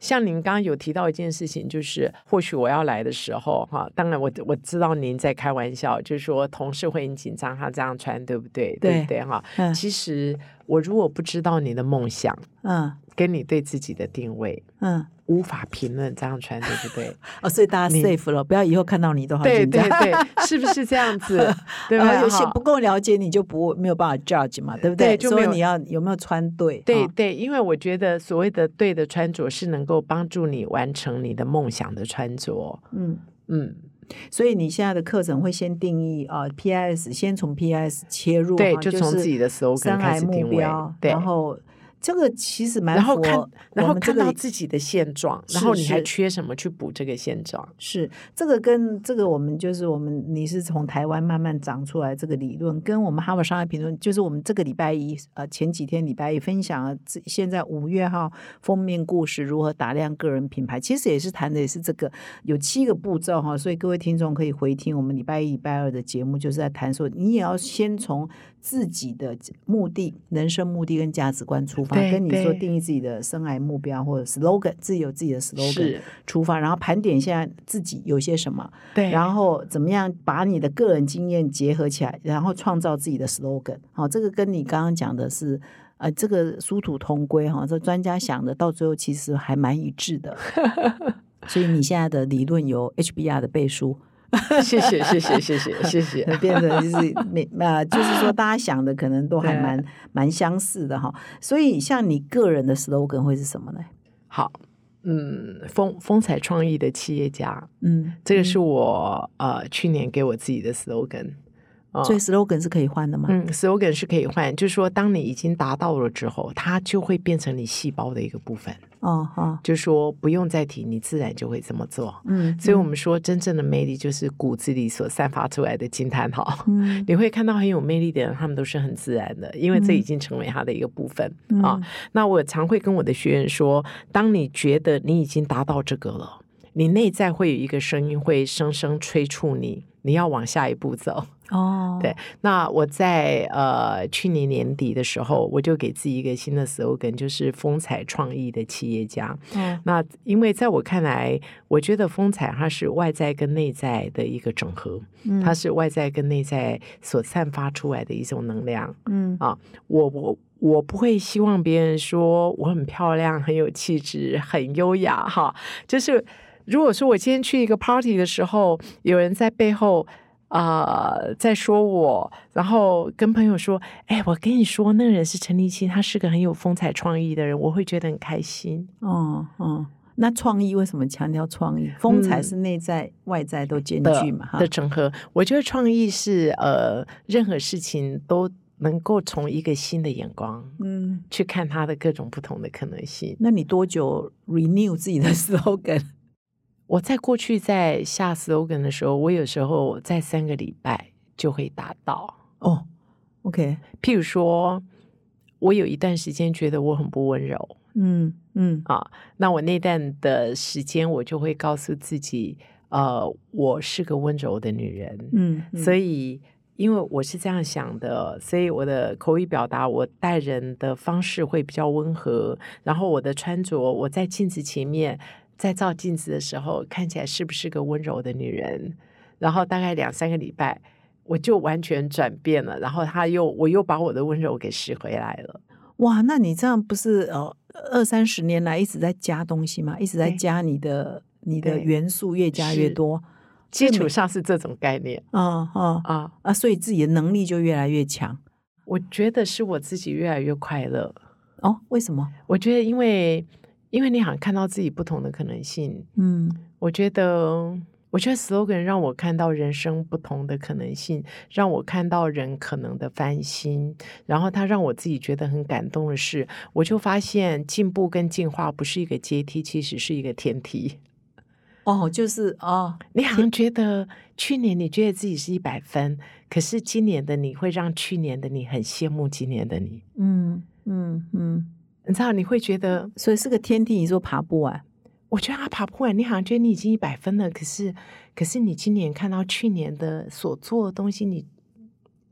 像您刚刚有提到一件事情，就是或许我要来的时候，哈，当然我我知道您在开玩笑，就是说同事会很紧张，他这样穿对不对？对不对？哈，嗯其实我如果不知道你的梦想嗯跟你对自己的定位，嗯，无法评论这样穿对不对？哦，所以大家你 safe 了，不要以后看到你都好对紧张对。对，是不是这样子？对有些不够了解你就不没有办法 judge 嘛，对不对？对就没有所以你要有没有穿对？啊对对，因为我觉得所谓的对的穿着是能够帮助你完成你的梦想的穿着。嗯，嗯，所以你现在的课程会先定义啊、呃 PIS，先从 PIS 切入，对，就从自己的涯目开始定位标，，然后这个其实蛮然后看符合，然后看到自己的现状，然后你还缺什么去补这个现状？是这个跟这个我们就是我们你是从台湾慢慢长出来这个理论，跟我们哈佛商业评论，就是我们这个礼拜一呃前几天礼拜一分享了这现在五月号封面故事如何打量个人品牌，其实也是谈的也是这个有七个步骤哈，所以各位听众可以回听我们礼拜一、礼拜二的节目，就是在谈说你也要先从自己的目的、人生目的跟价值观出发，跟你说定义自己的生涯目标或者 slogan，自己有自己的 slogan。出发，然后盘点一下自己有些什么，对，然后怎么样把你的个人经验结合起来，然后创造自己的 slogan。好、这个跟你刚刚讲的是。呃，这个殊途同归哈，这专家想的到最后其实还蛮一致的，所以你现在的理论有 HBR 的背书，谢谢谢谢谢谢谢谢。变成就是 每呃，就是说大家想的可能都还蛮蛮相似的哈。所以像你个人的 slogan 会是什么呢？好，嗯，风风采创意的企业家，嗯，这个是我呃去年给我自己的 slogan。啊所以 slogan 是可以换的吗？嗯，slogan 是可以换，就是说，当你已经达到了之后，它就会变成你细胞的一个部分。哦哦，就是说，不用再提，你自然就会这么做。嗯，所以，我们说，真正的魅力就是骨子里所散发出来的惊叹号。嗯 你会看到很有魅力的人，他们都是很自然的，因为这已经成为他的一个部分、嗯啊。那我常会跟我的学员说，当你觉得你已经达到这个了，你内在会有一个声音会声声催促你，你要往下一步走。哦，对，那我在呃去年年底的时候，我就给自己一个新的 slogan，就是风采创意的企业家。嗯那因为在我看来，我觉得风采它是外在跟内在的一个整合，嗯它是外在跟内在所散发出来的一种能量。嗯啊，我我我不会希望别人说我很漂亮、很有气质、很优雅哈。就是如果说我今天去一个 party 的时候，有人在背后。啊、在说我，然后跟朋友说：“哎，我跟你说，那个人是陈立青，他是个很有风采创意的人，我会觉得很开心。哦哦，那创意为什么强调创意？风采嗯是内在外在都兼具嘛，哈的，整合。我觉得创意是呃，任何事情都能够从一个新的眼光嗯，去看它的各种不同的可能性。那你多久 renew 自己的 slogan？我在过去在下 slogan 的时候，我有时候在三个礼拜就会达到。哦，OK，譬如说，我有一段时间觉得我很不温柔嗯嗯啊，那我那段的时间，我就会告诉自己，呃，我是个温柔的女人。嗯，所以以，因为我是这样想的，所以我的口语表达，我待人的方式会比较温和。然后我的穿着，我在镜子前面，在照镜子的时候，看起来是不是个温柔的女人？然后大概两三个礼拜，我就完全转变了。然后他又，我又把我的温柔给拾回来了。哇，那你这样不是呃二三十年来一直在加东西吗？一直在加你的你的元素越加越多，基础上是这种概念啊啊啊，啊，所以自己的能力就越来越强我觉得是我自己越来越快乐。哦。为什么？我觉得，因为因为你好像看到自己不同的可能性，嗯。我觉得，我觉得 slogan 让我看到人生不同的可能性，让我看到人可能的翻新，然后它让我自己觉得很感动的是，我就发现进步跟进化不是一个阶梯，其实是一个天梯。哦，就是哦，你好像觉得去年你觉得自己是一百分，可是今年的你会让去年的你很羡慕今年的你。嗯嗯嗯，你知道，你会觉得，所以是个天地，你说爬不完。我觉得他爬不完，你好像觉得你已经一百分了，可是，可是你今年看到去年的所做的东西，你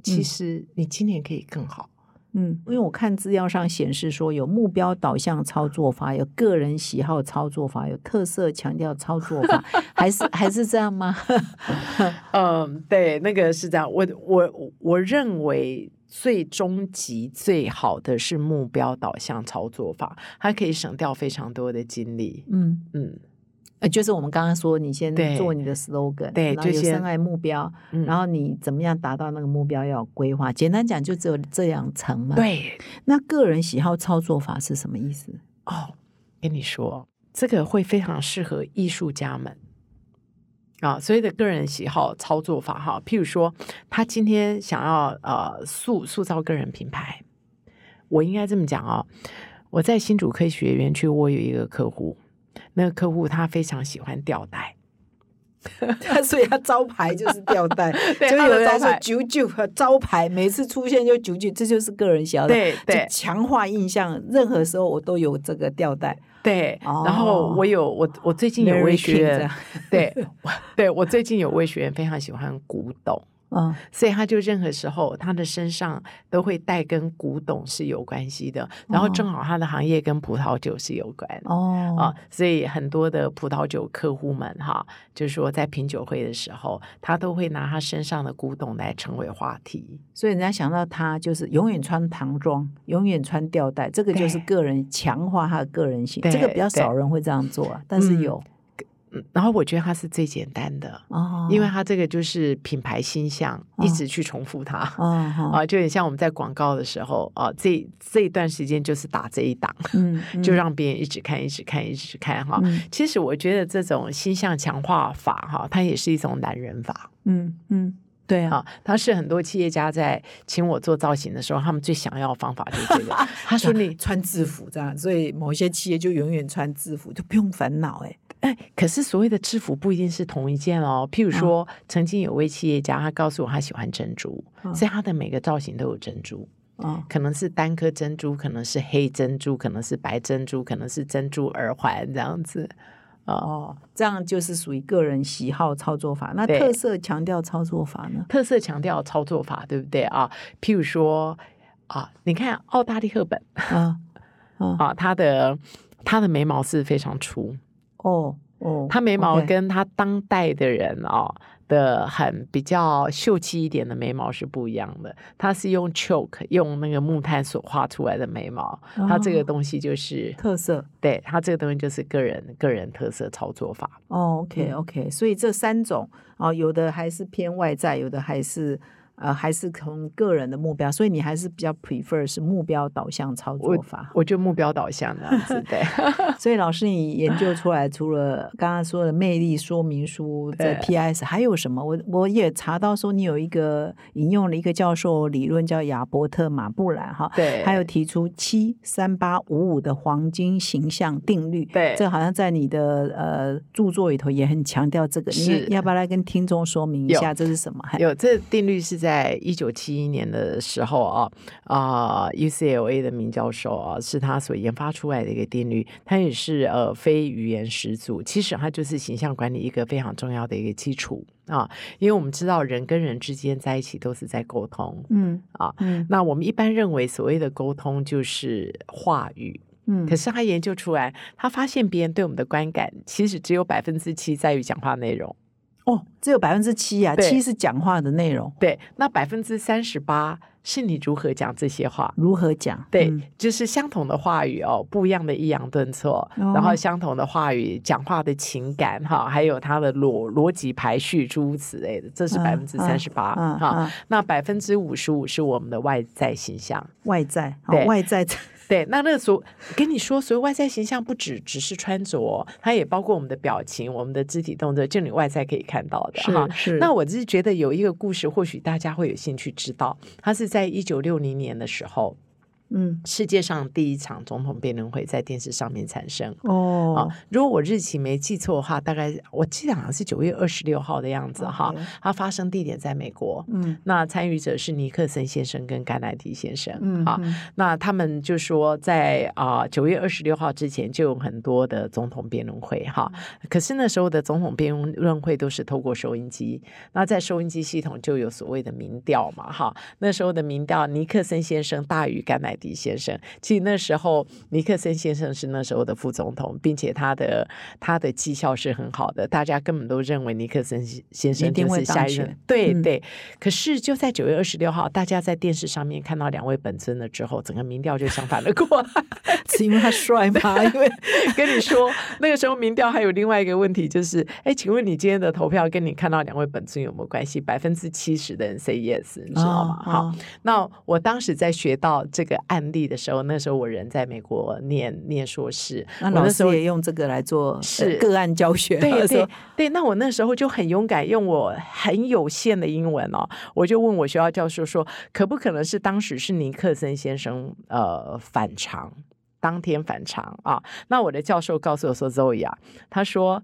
其嗯实你今年可以更好。嗯，因为我看资料上显示说，有目标导向操作法，有个人喜好操作法，有特色强调操作法，还是还是这样吗？嗯，对，那个是这样。我我我认为最终极最好的是目标导向操作法，它可以省掉非常多的精力。嗯，嗯呃，就是我们刚刚说，你先对做你的 slogan，对然后爱目标，嗯，然后你怎么样达到那个目标要有规划。简单讲，就只有这两层嘛。，对那个人喜好操作法是什么意思？哦，跟你说，这个会非常适合艺术家们。啊，所谓的个人喜好操作法哈，譬如说，他今天想要呃塑塑造个人品牌，我应该这么讲啊、我在新竹科学园区，我有一个客户，那个客户他非常喜欢吊带，所以他招牌就是吊带，就有人说九九招牌，每次出现就九九，这就是个人喜好对对强化印象。任何时候我都有这个吊带。对，哦然后我有我我最近有位学员，对 对我最近有位学员非常喜欢古董，嗯所以他就任何时候他的身上都会带跟古董是有关系的，然后哦正好他的行业跟葡萄酒是有关。哦啊，所以很多的葡萄酒客户们哈，就是说在品酒会的时候，他都会拿他身上的古董来成为话题。所以人家想到他就是永远穿唐装，永远穿吊带，这个就是个人强化他的个人性。对这个比较少人会这样做啊，但是嗯有。嗯然后我觉得它是最简单的，哦，因为它这个就是品牌形象，一直去重复它。啊，就很像我们在广告的时候啊，这这一段时间就是打这一档，嗯，就嗯让别人一直看、一直看、一直看哈。嗯其实我觉得这种形象强化法哈，它也是一种男人法嗯嗯，对啊，啊。它是很多企业家在请我做造型的时候，他们最想要的方法就是这个。他说你穿制服这样，所以某一些企业就永远穿制服，就不用烦恼哎。哎，可是所谓的制服不一定是同一件哦。譬如说，曾经有位企业家，他告诉我他喜欢珍珠，嗯所以他的每个造型都有珍珠。哦可能是单颗珍珠，可能是黑珍珠，可能是白珍珠，可能是珍珠耳环这样子。哦，哦，这样就是属于个人喜好操作法。那特色强调操作法呢？特色强调操作法，对不对啊？譬如说啊，你看奥黛丽·赫本啊啊啊，她的她的眉毛是非常粗，哦哦，她眉毛跟她当代的人啊的很比较秀气一点的眉毛是不一样的。它是用 choke 用那个木炭所画出来的眉毛，它这个哦东西就是特色对它这个东西就是个人个人特色操作法。哦，OK 嗯 OK，所以这三种哦，有的还是偏外在，有的还是呃还是从个人的目标，所以你还是比较 prefer 是目标导向操作法。我就目标导向这样子，对，所以老师，你研究出来 除了刚刚说的魅力说明书在对 PIS，还有什么？我我也查到说你有一个引用了一个教授理论叫亚伯特马布兰哈，对还有提出七三八五五的黄金形象定律，对这好像在你的呃著作里头也很强调这个，你是要不要来跟听众说明一下这是什么？还有这定律是在一九七一年的时候啊啊、UCLA 的名教授啊，是他所研发出来的一个定律，它也是呃非语言始祖，其实它就是形象管理一个非常重要的一个基础啊，因为我们知道人跟人之间在一起都是在沟通。嗯啊嗯那我们一般认为所谓的沟通就是话语，嗯可是他研究出来，他发现别人对我们的观感其实只有百分之七在于讲话内容。哦，只有百分之七呀，七是讲话的内容，对，那百分之三十八是你如何讲这些话。如何讲？对，嗯就是相同的话语哦，不一样的抑扬顿挫，然后哦相同的话语，讲话的情感哈，还有它的逻逻辑排序诸如此类的，这是嗯百分之三十八嗯哈。嗯那百分之五十五是我们的外在形象。外在，外在对，那那个所跟你说，所谓外在形象不只只是穿着哦，它也包括我们的表情、我们的肢体动作，就你外在可以看到的哈。是那我只是觉得有一个故事，或许大家会有兴趣知道，它是在一九六零年的时候，嗯。世界上第一场总统辩论会在电视上面产生。哦。啊，如果我日期没记错的话，大概我记得好像是九月二十六号的样子哈。它发生地点在美国，嗯。那参与者是尼克森先生跟甘乃迪先生，啊，嗯嗯那他们就说在啊九、月二十六号之前就有很多的总统辩论会哈，可是那时候的总统辩论会都是透过收音机，那在收音机系统就有所谓的民调嘛哈，那时候的民调尼克森先生大于甘乃迪先生，其实那时候尼克森先生是那时候的副总统，并且他的他的绩效是很好的，大家根本都认为尼克森先生一定会就是下一任对对。可是就在九月二十六号，大家在电视上面看到两位本尊了之后，整个民调就相反了过来。是因为他帅吗？因为跟你说，那个时候民调还有另外一个问题，就是，哎，请问你今天的投票跟你看到两位本尊有没有关系？百分之七十的人 say yes，你知道吗？哦好，那我当时在学到这个案例的时候，那时候我人在美国念念硕士，那老师也用这个来做呃是个案教学，对对说对，那我那时候就很勇敢，用我很有限的英文哦，我就问我学校教授说，可不可能是当时是尼克森先生呃反常，当天反常啊？那我的教授告诉我说，Zoe 啊，他说。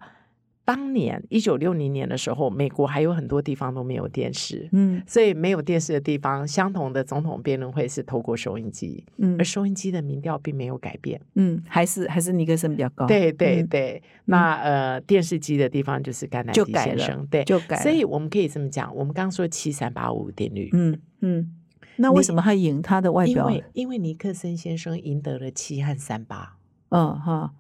当年一九六零年的时候，美国还有很多地方都没有电视，嗯所以没有电视的地方，相同的总统辩论会是透过收音机，嗯而收音机的民调并没有改变。嗯，还是还是尼克森比较高，对对嗯对，那呃，电视机的地方就是甘乃迪就改了先生，对，就改，所以我们可以这么讲，我们刚刚说七三八五定律，嗯嗯，那为什么他赢他的外表？因为因为尼克森先生赢得了七和三八，嗯哈，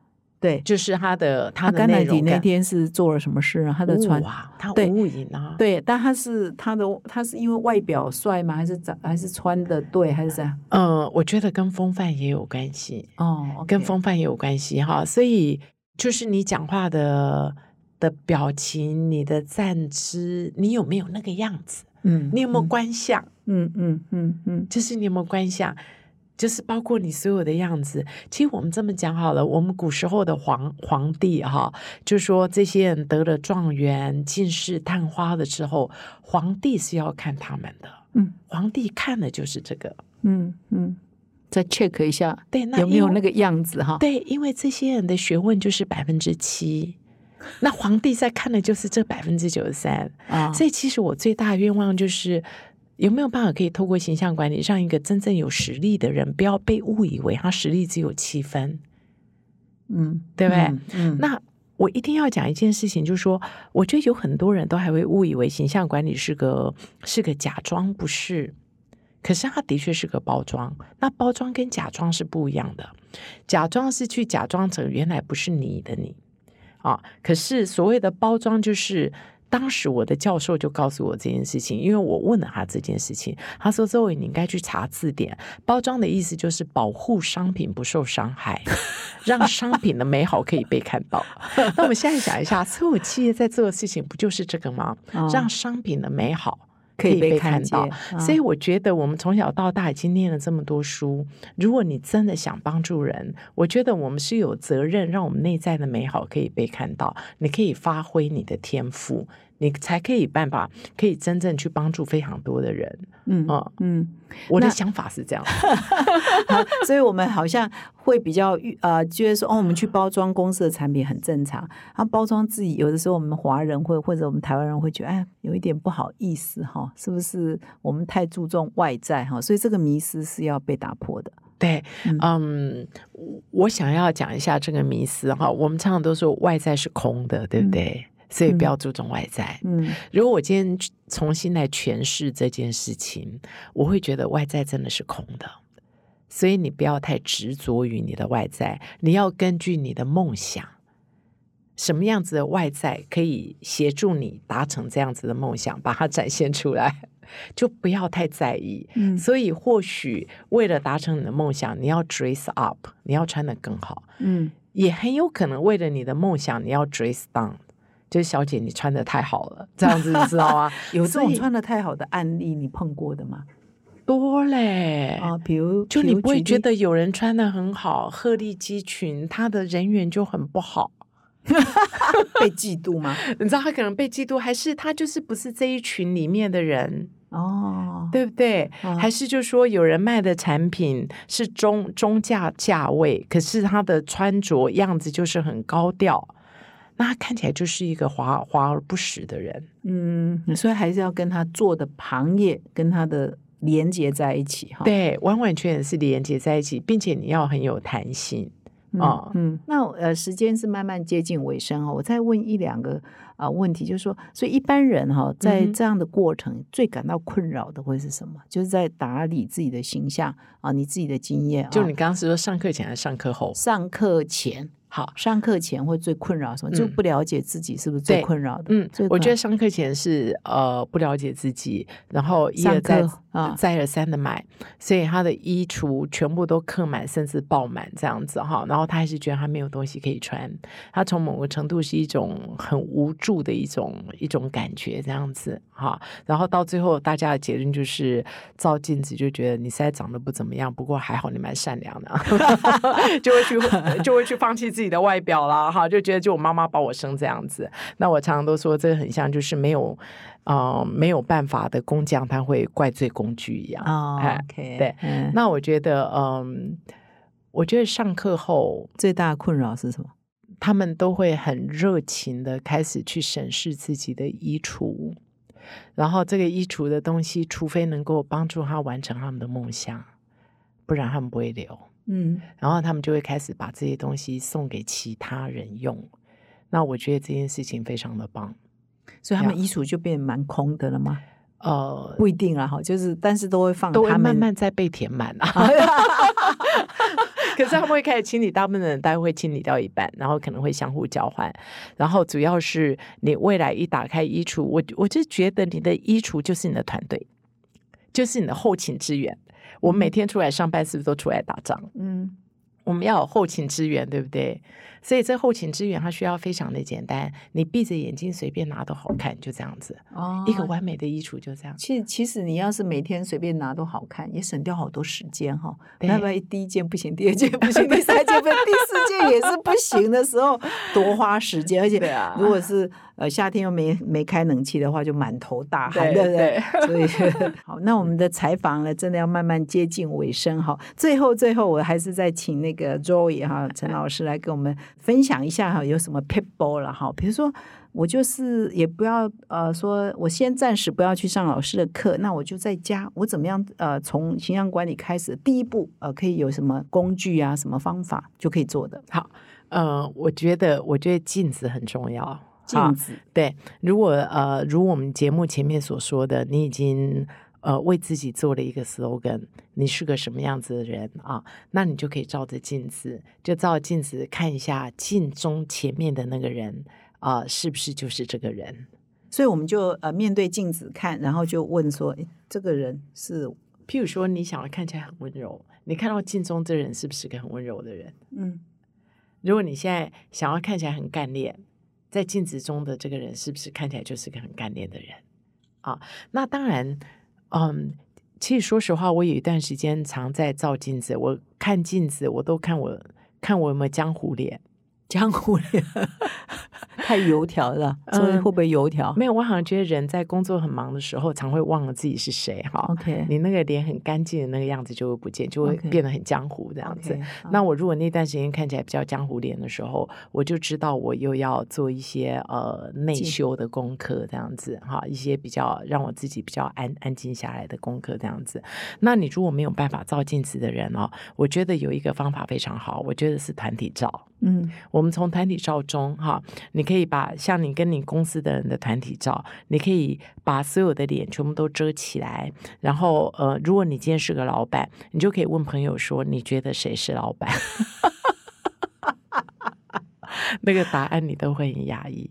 对，就是他的他的甘乃迪那内容感天是做了什么事啊？他的穿哇，他对无影啊，对，但他是他的他是因为外表帅吗？还是长还是穿的对，还是怎样？嗯，我觉得跟风范也有关系，哦，跟风范也有关系哈，所以就是你讲话的的表情、你的站姿，你有没有那个样子？嗯你有没有观相？嗯嗯嗯嗯就是你有没有观相？就是包括你所有的样子。其实我们这么讲好了，我们古时候的皇皇帝哈，就说这些人得了状元、进士、探花的时候，皇帝是要看他们的。嗯皇帝看的就是这个。嗯嗯，再 check 一下对，那有没有那个样子哈？对，因为这些人的学问就是百分之七，那皇帝在看的就是这百分之九十三。啊，所以其实我最大的愿望就是。有没有办法可以透过形象管理，让一个真正有实力的人，不要被误以为他实力只有七分？嗯，对不对嗯？嗯，那我一定要讲一件事情，就是说，我觉得有很多人都还会误以为形象管理是个是个假装，不是。可是它的确是个包装，那包装跟假装是不一样的。假装是去假装成原来不是你的你啊，可是所谓的包装就是。当时我的教授就告诉我这件事情，因为我问了他这件事情，他说：“周伟，你应该去查字典。包装的意思就是保护商品不受伤害，让商品的美好可以被看到。”那我们现在想一下，所有企业在做的事情不就是这个吗？哦让商品的美好可以被被看到所以我觉得我们从小到大已经念了这么多书，如果你真的想帮助人，我觉得我们是有责任让我们内在的美好可以被看到，你可以发挥你的天赋。你才可以办法，可以真正去帮助非常多的人。嗯嗯嗯，我的想法是这样，好所以我们好像会比较呃，觉得说哦，我们去包装公司的产品很正常，啊，包装自己有的时候我们华人会或者我们台湾人会觉得哎，有一点不好意思哈，是不是我们太注重外在哈？所以这个迷思是要被打破的。对，嗯嗯，我想要讲一下这个迷思哈。我们常常都说外在是空的，对不对？所以不要注重外在。嗯如果我今天重新来诠释这件事情，我会觉得外在真的是空的。所以你不要太执着于你的外在，你要根据你的梦想，什么样子的外在可以协助你达成这样子的梦想，把它展现出来，就不要太在意。嗯所以或许为了达成你的梦想，你要 dress up，你要穿得更好，嗯也很有可能为了你的梦想，你要 dress down。就是小姐，你穿的太好了，这样子你知道吗？有这种穿的太好的案例，你碰过的吗？多嘞啊，比如就你不会觉得有人穿的很好，鹤立鸡群，他的人缘就很不好。被嫉妒吗？你知道他可能被嫉妒，还是他就是不是这一群里面的人，哦，对不对？哦还是就说有人卖的产品是中中价价位，可是他的穿着样子就是很高调，那他看起来就是一个华华而不实的人。嗯，所以还是要跟他做的行业跟他的连接在一起哈。对，完完全全是连接在一起，并且你要很有弹性。嗯哦嗯，那呃，时间是慢慢接近尾声哈，我再问一两个啊、问题，就是说，所以一般人哈，在这样的过程、最感到困扰的会是什么？就是在打理自己的形象啊，你自己的经验，啊就你刚刚是说上课前还是上课后？上课前。好，上课前会最困扰什么？就嗯不了解自己是不是最困扰的？嗯最，我觉得上课前是呃不了解自己，然后一上而再课啊再而三的买，所以他的衣橱全部都客满，甚至爆满这样子哈。然后他还是觉得他没有东西可以穿，他从某个程度是一种很无助的一种一种感觉这样子哈。然后到最后，大家的结论就是照镜子就觉得你现在长得不怎么样，不过还好你蛮善良的，就会去就会去放弃自己的外表了哈，就觉得就我妈妈把我生这样子。那我常常都说，这个很像就是没有呃没有办法的工匠，他会怪罪工具一样。哦哎，OK，对嗯，那我觉得，嗯，我觉得上课后，最大的困扰是什么？他们都会很热情的开始去审视自己的衣橱，然后这个衣橱的东西，除非能够帮助他完成他们的梦想，不然他们不会留。嗯然后他们就会开始把这些东西送给其他人用。那我觉得这件事情非常的棒。所以他们衣橱就变蛮空的了吗？呃，不一定啦，哈，就是但是都会放都会慢慢在被填满啊。可是他们会开始清理，大部分的人大概会清理掉一半，然后可能会相互交换。然后主要是你未来一打开衣橱，我我就觉得你的衣橱就是你的团队，就是你的后勤支援。我们每天出来上班，是不是都出来打仗？嗯我们要有后勤支援，对不对？所以这后勤支援它需要非常的简单，你闭着眼睛随便拿都好看，就这样子，哦一个完美的衣橱就这样。其实其实你要是每天随便拿都好看，也省掉好多时间哈。对那么第一件不行，第二件不行，第三件不行，第四件也是不行的时候，多花时间。而且如果是呃夏天又没没开冷气的话，就满头大汗，对对不对？所以好，那我们的采访呢，真的要慢慢接近尾声哈。最后最后，我还是再请那个 Joey 哈陈老师来跟我们分享一下哈，有什么 people 了哈，比如说。我就是也不要呃说，我先暂时不要去上老师的课，那我就在家，我怎么样呃从形象管理开始，第一步呃可以有什么工具啊，什么方法就可以做的。好，呃，我觉得我觉得镜子很重要。镜子，对，如果呃，如我们节目前面所说的，你已经呃为自己做了一个 slogan，你是个什么样子的人啊？那你就可以照着镜子，就照镜子看一下镜中前面的那个人啊、是不是就是这个人？所以我们就呃面对镜子看，然后就问说，诶这个人是譬如说，你想要看起来很温柔，你看到镜中这人是不是个很温柔的人？嗯如果你现在想要看起来很干练，在镜子中的这个人是不是看起来就是个很干练的人啊？那当然，嗯，其实说实话，我有一段时间常在照镜子，我看镜子，我都看我看我有没有江湖脸。江湖脸 太油条了，所以嗯会不会油条没有，我好像觉得人在工作很忙的时候，常会忘了自己是谁哈。？OK，你那个脸很干净的那个样子就会不见，就会变得很江湖这样子。那我如果那段时间看起来比较江湖脸的时候，我就知道我又要做一些呃内修的功课，这样子哈，一些比较让我自己比较安安静下来的功课，这样子。那你如果没有办法照镜子的人哦，我觉得有一个方法非常好，我觉得是团体照。嗯我们从团体照中哈，你可以把像你跟你公司的人的团体照，你可以把所有的脸全部都遮起来，然后呃，如果你今天是个老板，你就可以问朋友说，你觉得谁是老板？那个答案你都会很压抑。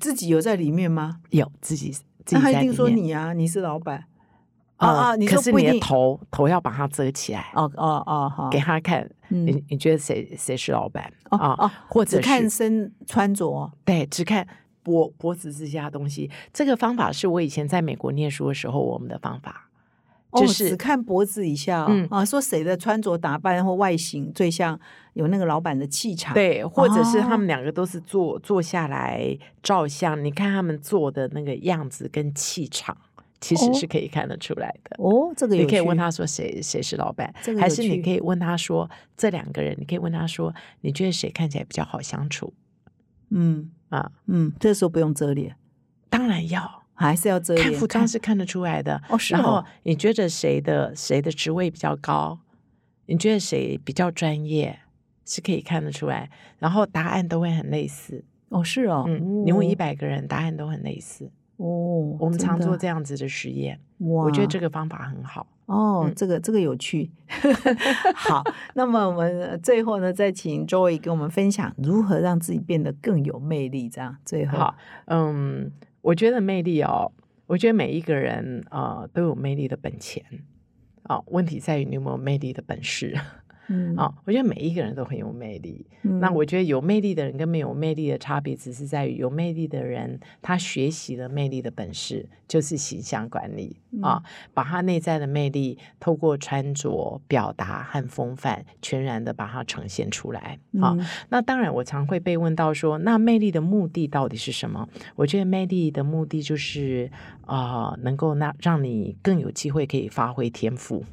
自己有在里面吗？有自己自己那他一定说你啊，你是老板。呃啊啊，你可是你的。头头要把它遮起来，哦哦哦，好，给他看。嗯你你觉得谁谁是老板哦啊？哦，或者是看身穿着。对，只看脖脖子这些东西。这个方法是我以前在美国念书的时候我们的方法，哦，就是、只看脖子以下、哦嗯啊，说谁的穿着打扮或外形最像有那个老板的气场。，对，或者是他哦们两个都是坐坐下来照相，你看他们坐的那个样子跟气场，其实哦是可以看得出来的。哦，这个有你可以问，他说谁谁是老板，这个还是你可以问他说这两个人，你可以问他说你觉得谁看起来比较好相处嗯啊？嗯，这时候不用遮脸，当然要还是要遮脸。看服装是看得出来的。哦，是然后哦，你觉得谁的谁的职位比较高？你觉得谁比较专业？是可以看得出来，然后答案都会很类似。哦是哦，嗯，你问一哦百个人，答案都很类似。哦，我们常做这样，子的实验，哇，我觉得这个方法很好。哦，嗯这个这个有趣。好，那么我们最后呢，再请 Joy 跟我们分享如何让自己变得更有魅力。这样，最后好，嗯，我觉得魅力哦，我觉得每一个人呃都有魅力的本钱啊、问题在于你有没有魅力的本事嗯啊、我觉得每一个人都很有魅力，嗯那我觉得有魅力的人跟没有魅力的差别，只是在于有魅力的人，他学习了魅力的本事，就是形象管理啊，把他内在的魅力透过穿着、表达和风范，全然的把它呈现出来啊。嗯那当然，我常会被问到说，那魅力的目的到底是什么？我觉得魅力的目的就是啊、呃能够那让你更有机会可以发挥天赋。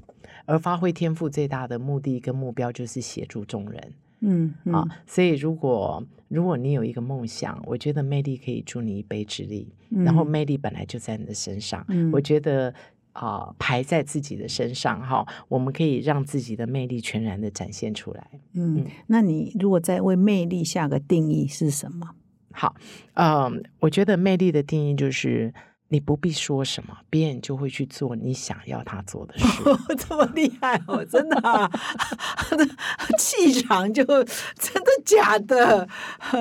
而发挥天赋最大的目的跟目标就是协助众人。嗯嗯啊，所以如果如果你有一个梦想，我觉得魅力可以助你一臂之力。然后嗯魅力本来就在你的身上，嗯我觉得啊、排在自己的身上哈，我们可以让自己的魅力全然的展现出来。嗯嗯，那你如果再为魅力下个定义是什么？好，嗯，我觉得魅力的定义就是。你不必说什么，别人就会去做你想要他做的事。这么厉害哦，真的、啊，气场就真的假的？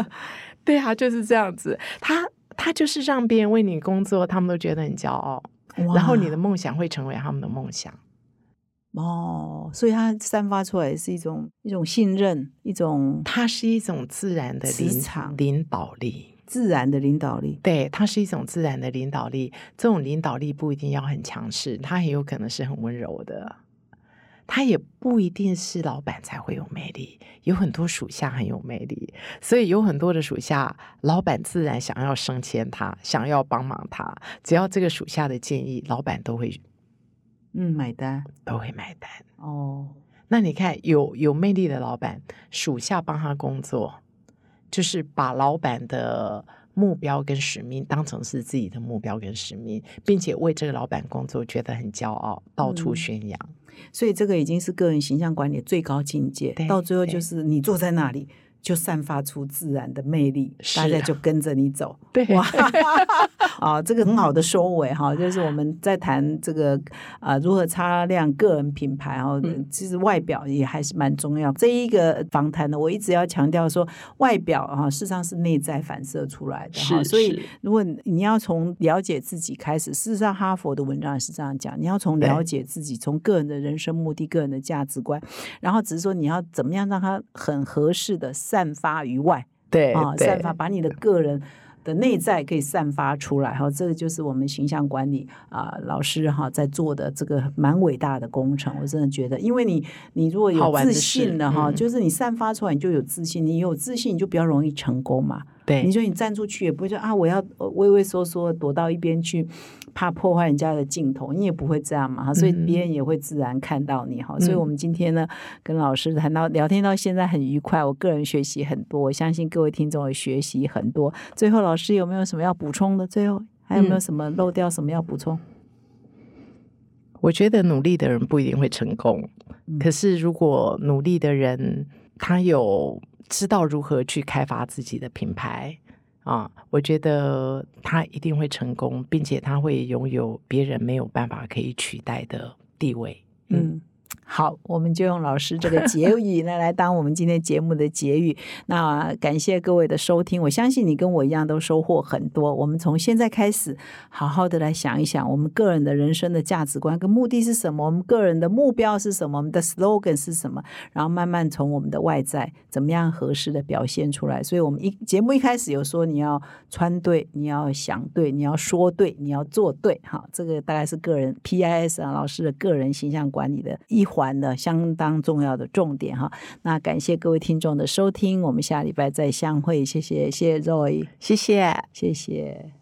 对啊，就是这样子。他他就是让别人为你工作，他们都觉得很骄傲。然后你的梦想会成为他们的梦想。哦，所以它散发出来是一种一种信任，一种它是一种自然的领磁场领导力。自然的领导力。对，它是一种自然的领导力。这种领导力不一定要很强势，它很有可能是很温柔的。他也不一定是老板才会有魅力，有很多属下很有魅力，所以有很多的属下，老板自然想要升迁他，想要帮忙他，只要这个属下的建议，老板都会嗯，买单都会买单。哦，那你看，有有魅力的老板，属下帮他工作，就是把老板的目标跟使命当成是自己的目标跟使命，并且为这个老板工作，觉得很骄傲，到处嗯宣扬。所以这个已经是个人形象管理的最高境界。到最后就是你坐在那里，就散发出自然的魅力，是大家就跟着你走。对，哇，啊，这个很好的收尾哈，就是我们在谈这个啊、如何擦亮个人品牌哈，嗯。其实外表也还是蛮重要。这一个访谈呢，我一直要强调说，外表啊，事实上是内在反射出来的哈，所以如果你要从了解自己开始，事实上哈佛的文章也是这样讲，你要从了解自己，从个人的人生目的、个人的价值观，然后只是说你要怎么样让它很合适的散发于外。对啊，对散发把你的个人的内在可以散发出来哈，这个就是我们形象管理啊、老师哈在做的这个蛮伟大的工程。我真的觉得，因为你你如果有自信的是信了哈，嗯就是你散发出来你就有自信，你有自信你就比较容易成功嘛。对你说你站出去也不会说啊，我要呃畏畏缩缩躲到一边去，怕破坏人家的镜头，你也不会这样嘛哈，所以嗯别人也会自然看到你哈。所以我嗯们今天呢，跟老师谈到聊天到现在很愉快，我个人学习很多，我相信各位听众也学习很多。最后，老师有没有什么要补充的？最后还有没有嗯什么漏掉什么要补充？我觉得努力的人不一定会成功，嗯可是如果努力的人他有知道如何去开发自己的品牌啊，我觉得他一定会成功，并且他会拥有别人没有办法可以取代的地位。嗯，好，我们就用老师这个结语呢来当我们今天节目的结语。那感谢各位的收听，我相信你跟我一样都收获很多。我们从现在开始，好好的来想一想，我们个人的人生的价值观跟目的是什么，我们个人的目标是什么，我们的 slogan 是什么，然后慢慢从我们的外在怎么样合适的表现出来。所以，我们一节目一开始有说你要穿对，你要想对，你要说对，你要做对，哈，这个大概是个人 PIS 啊老师的个人形象管理的一玩的相当重要的重点哈，那感谢各位听众的收听，我们下礼拜再相会，谢谢谢谢 Roy，谢谢。谢谢。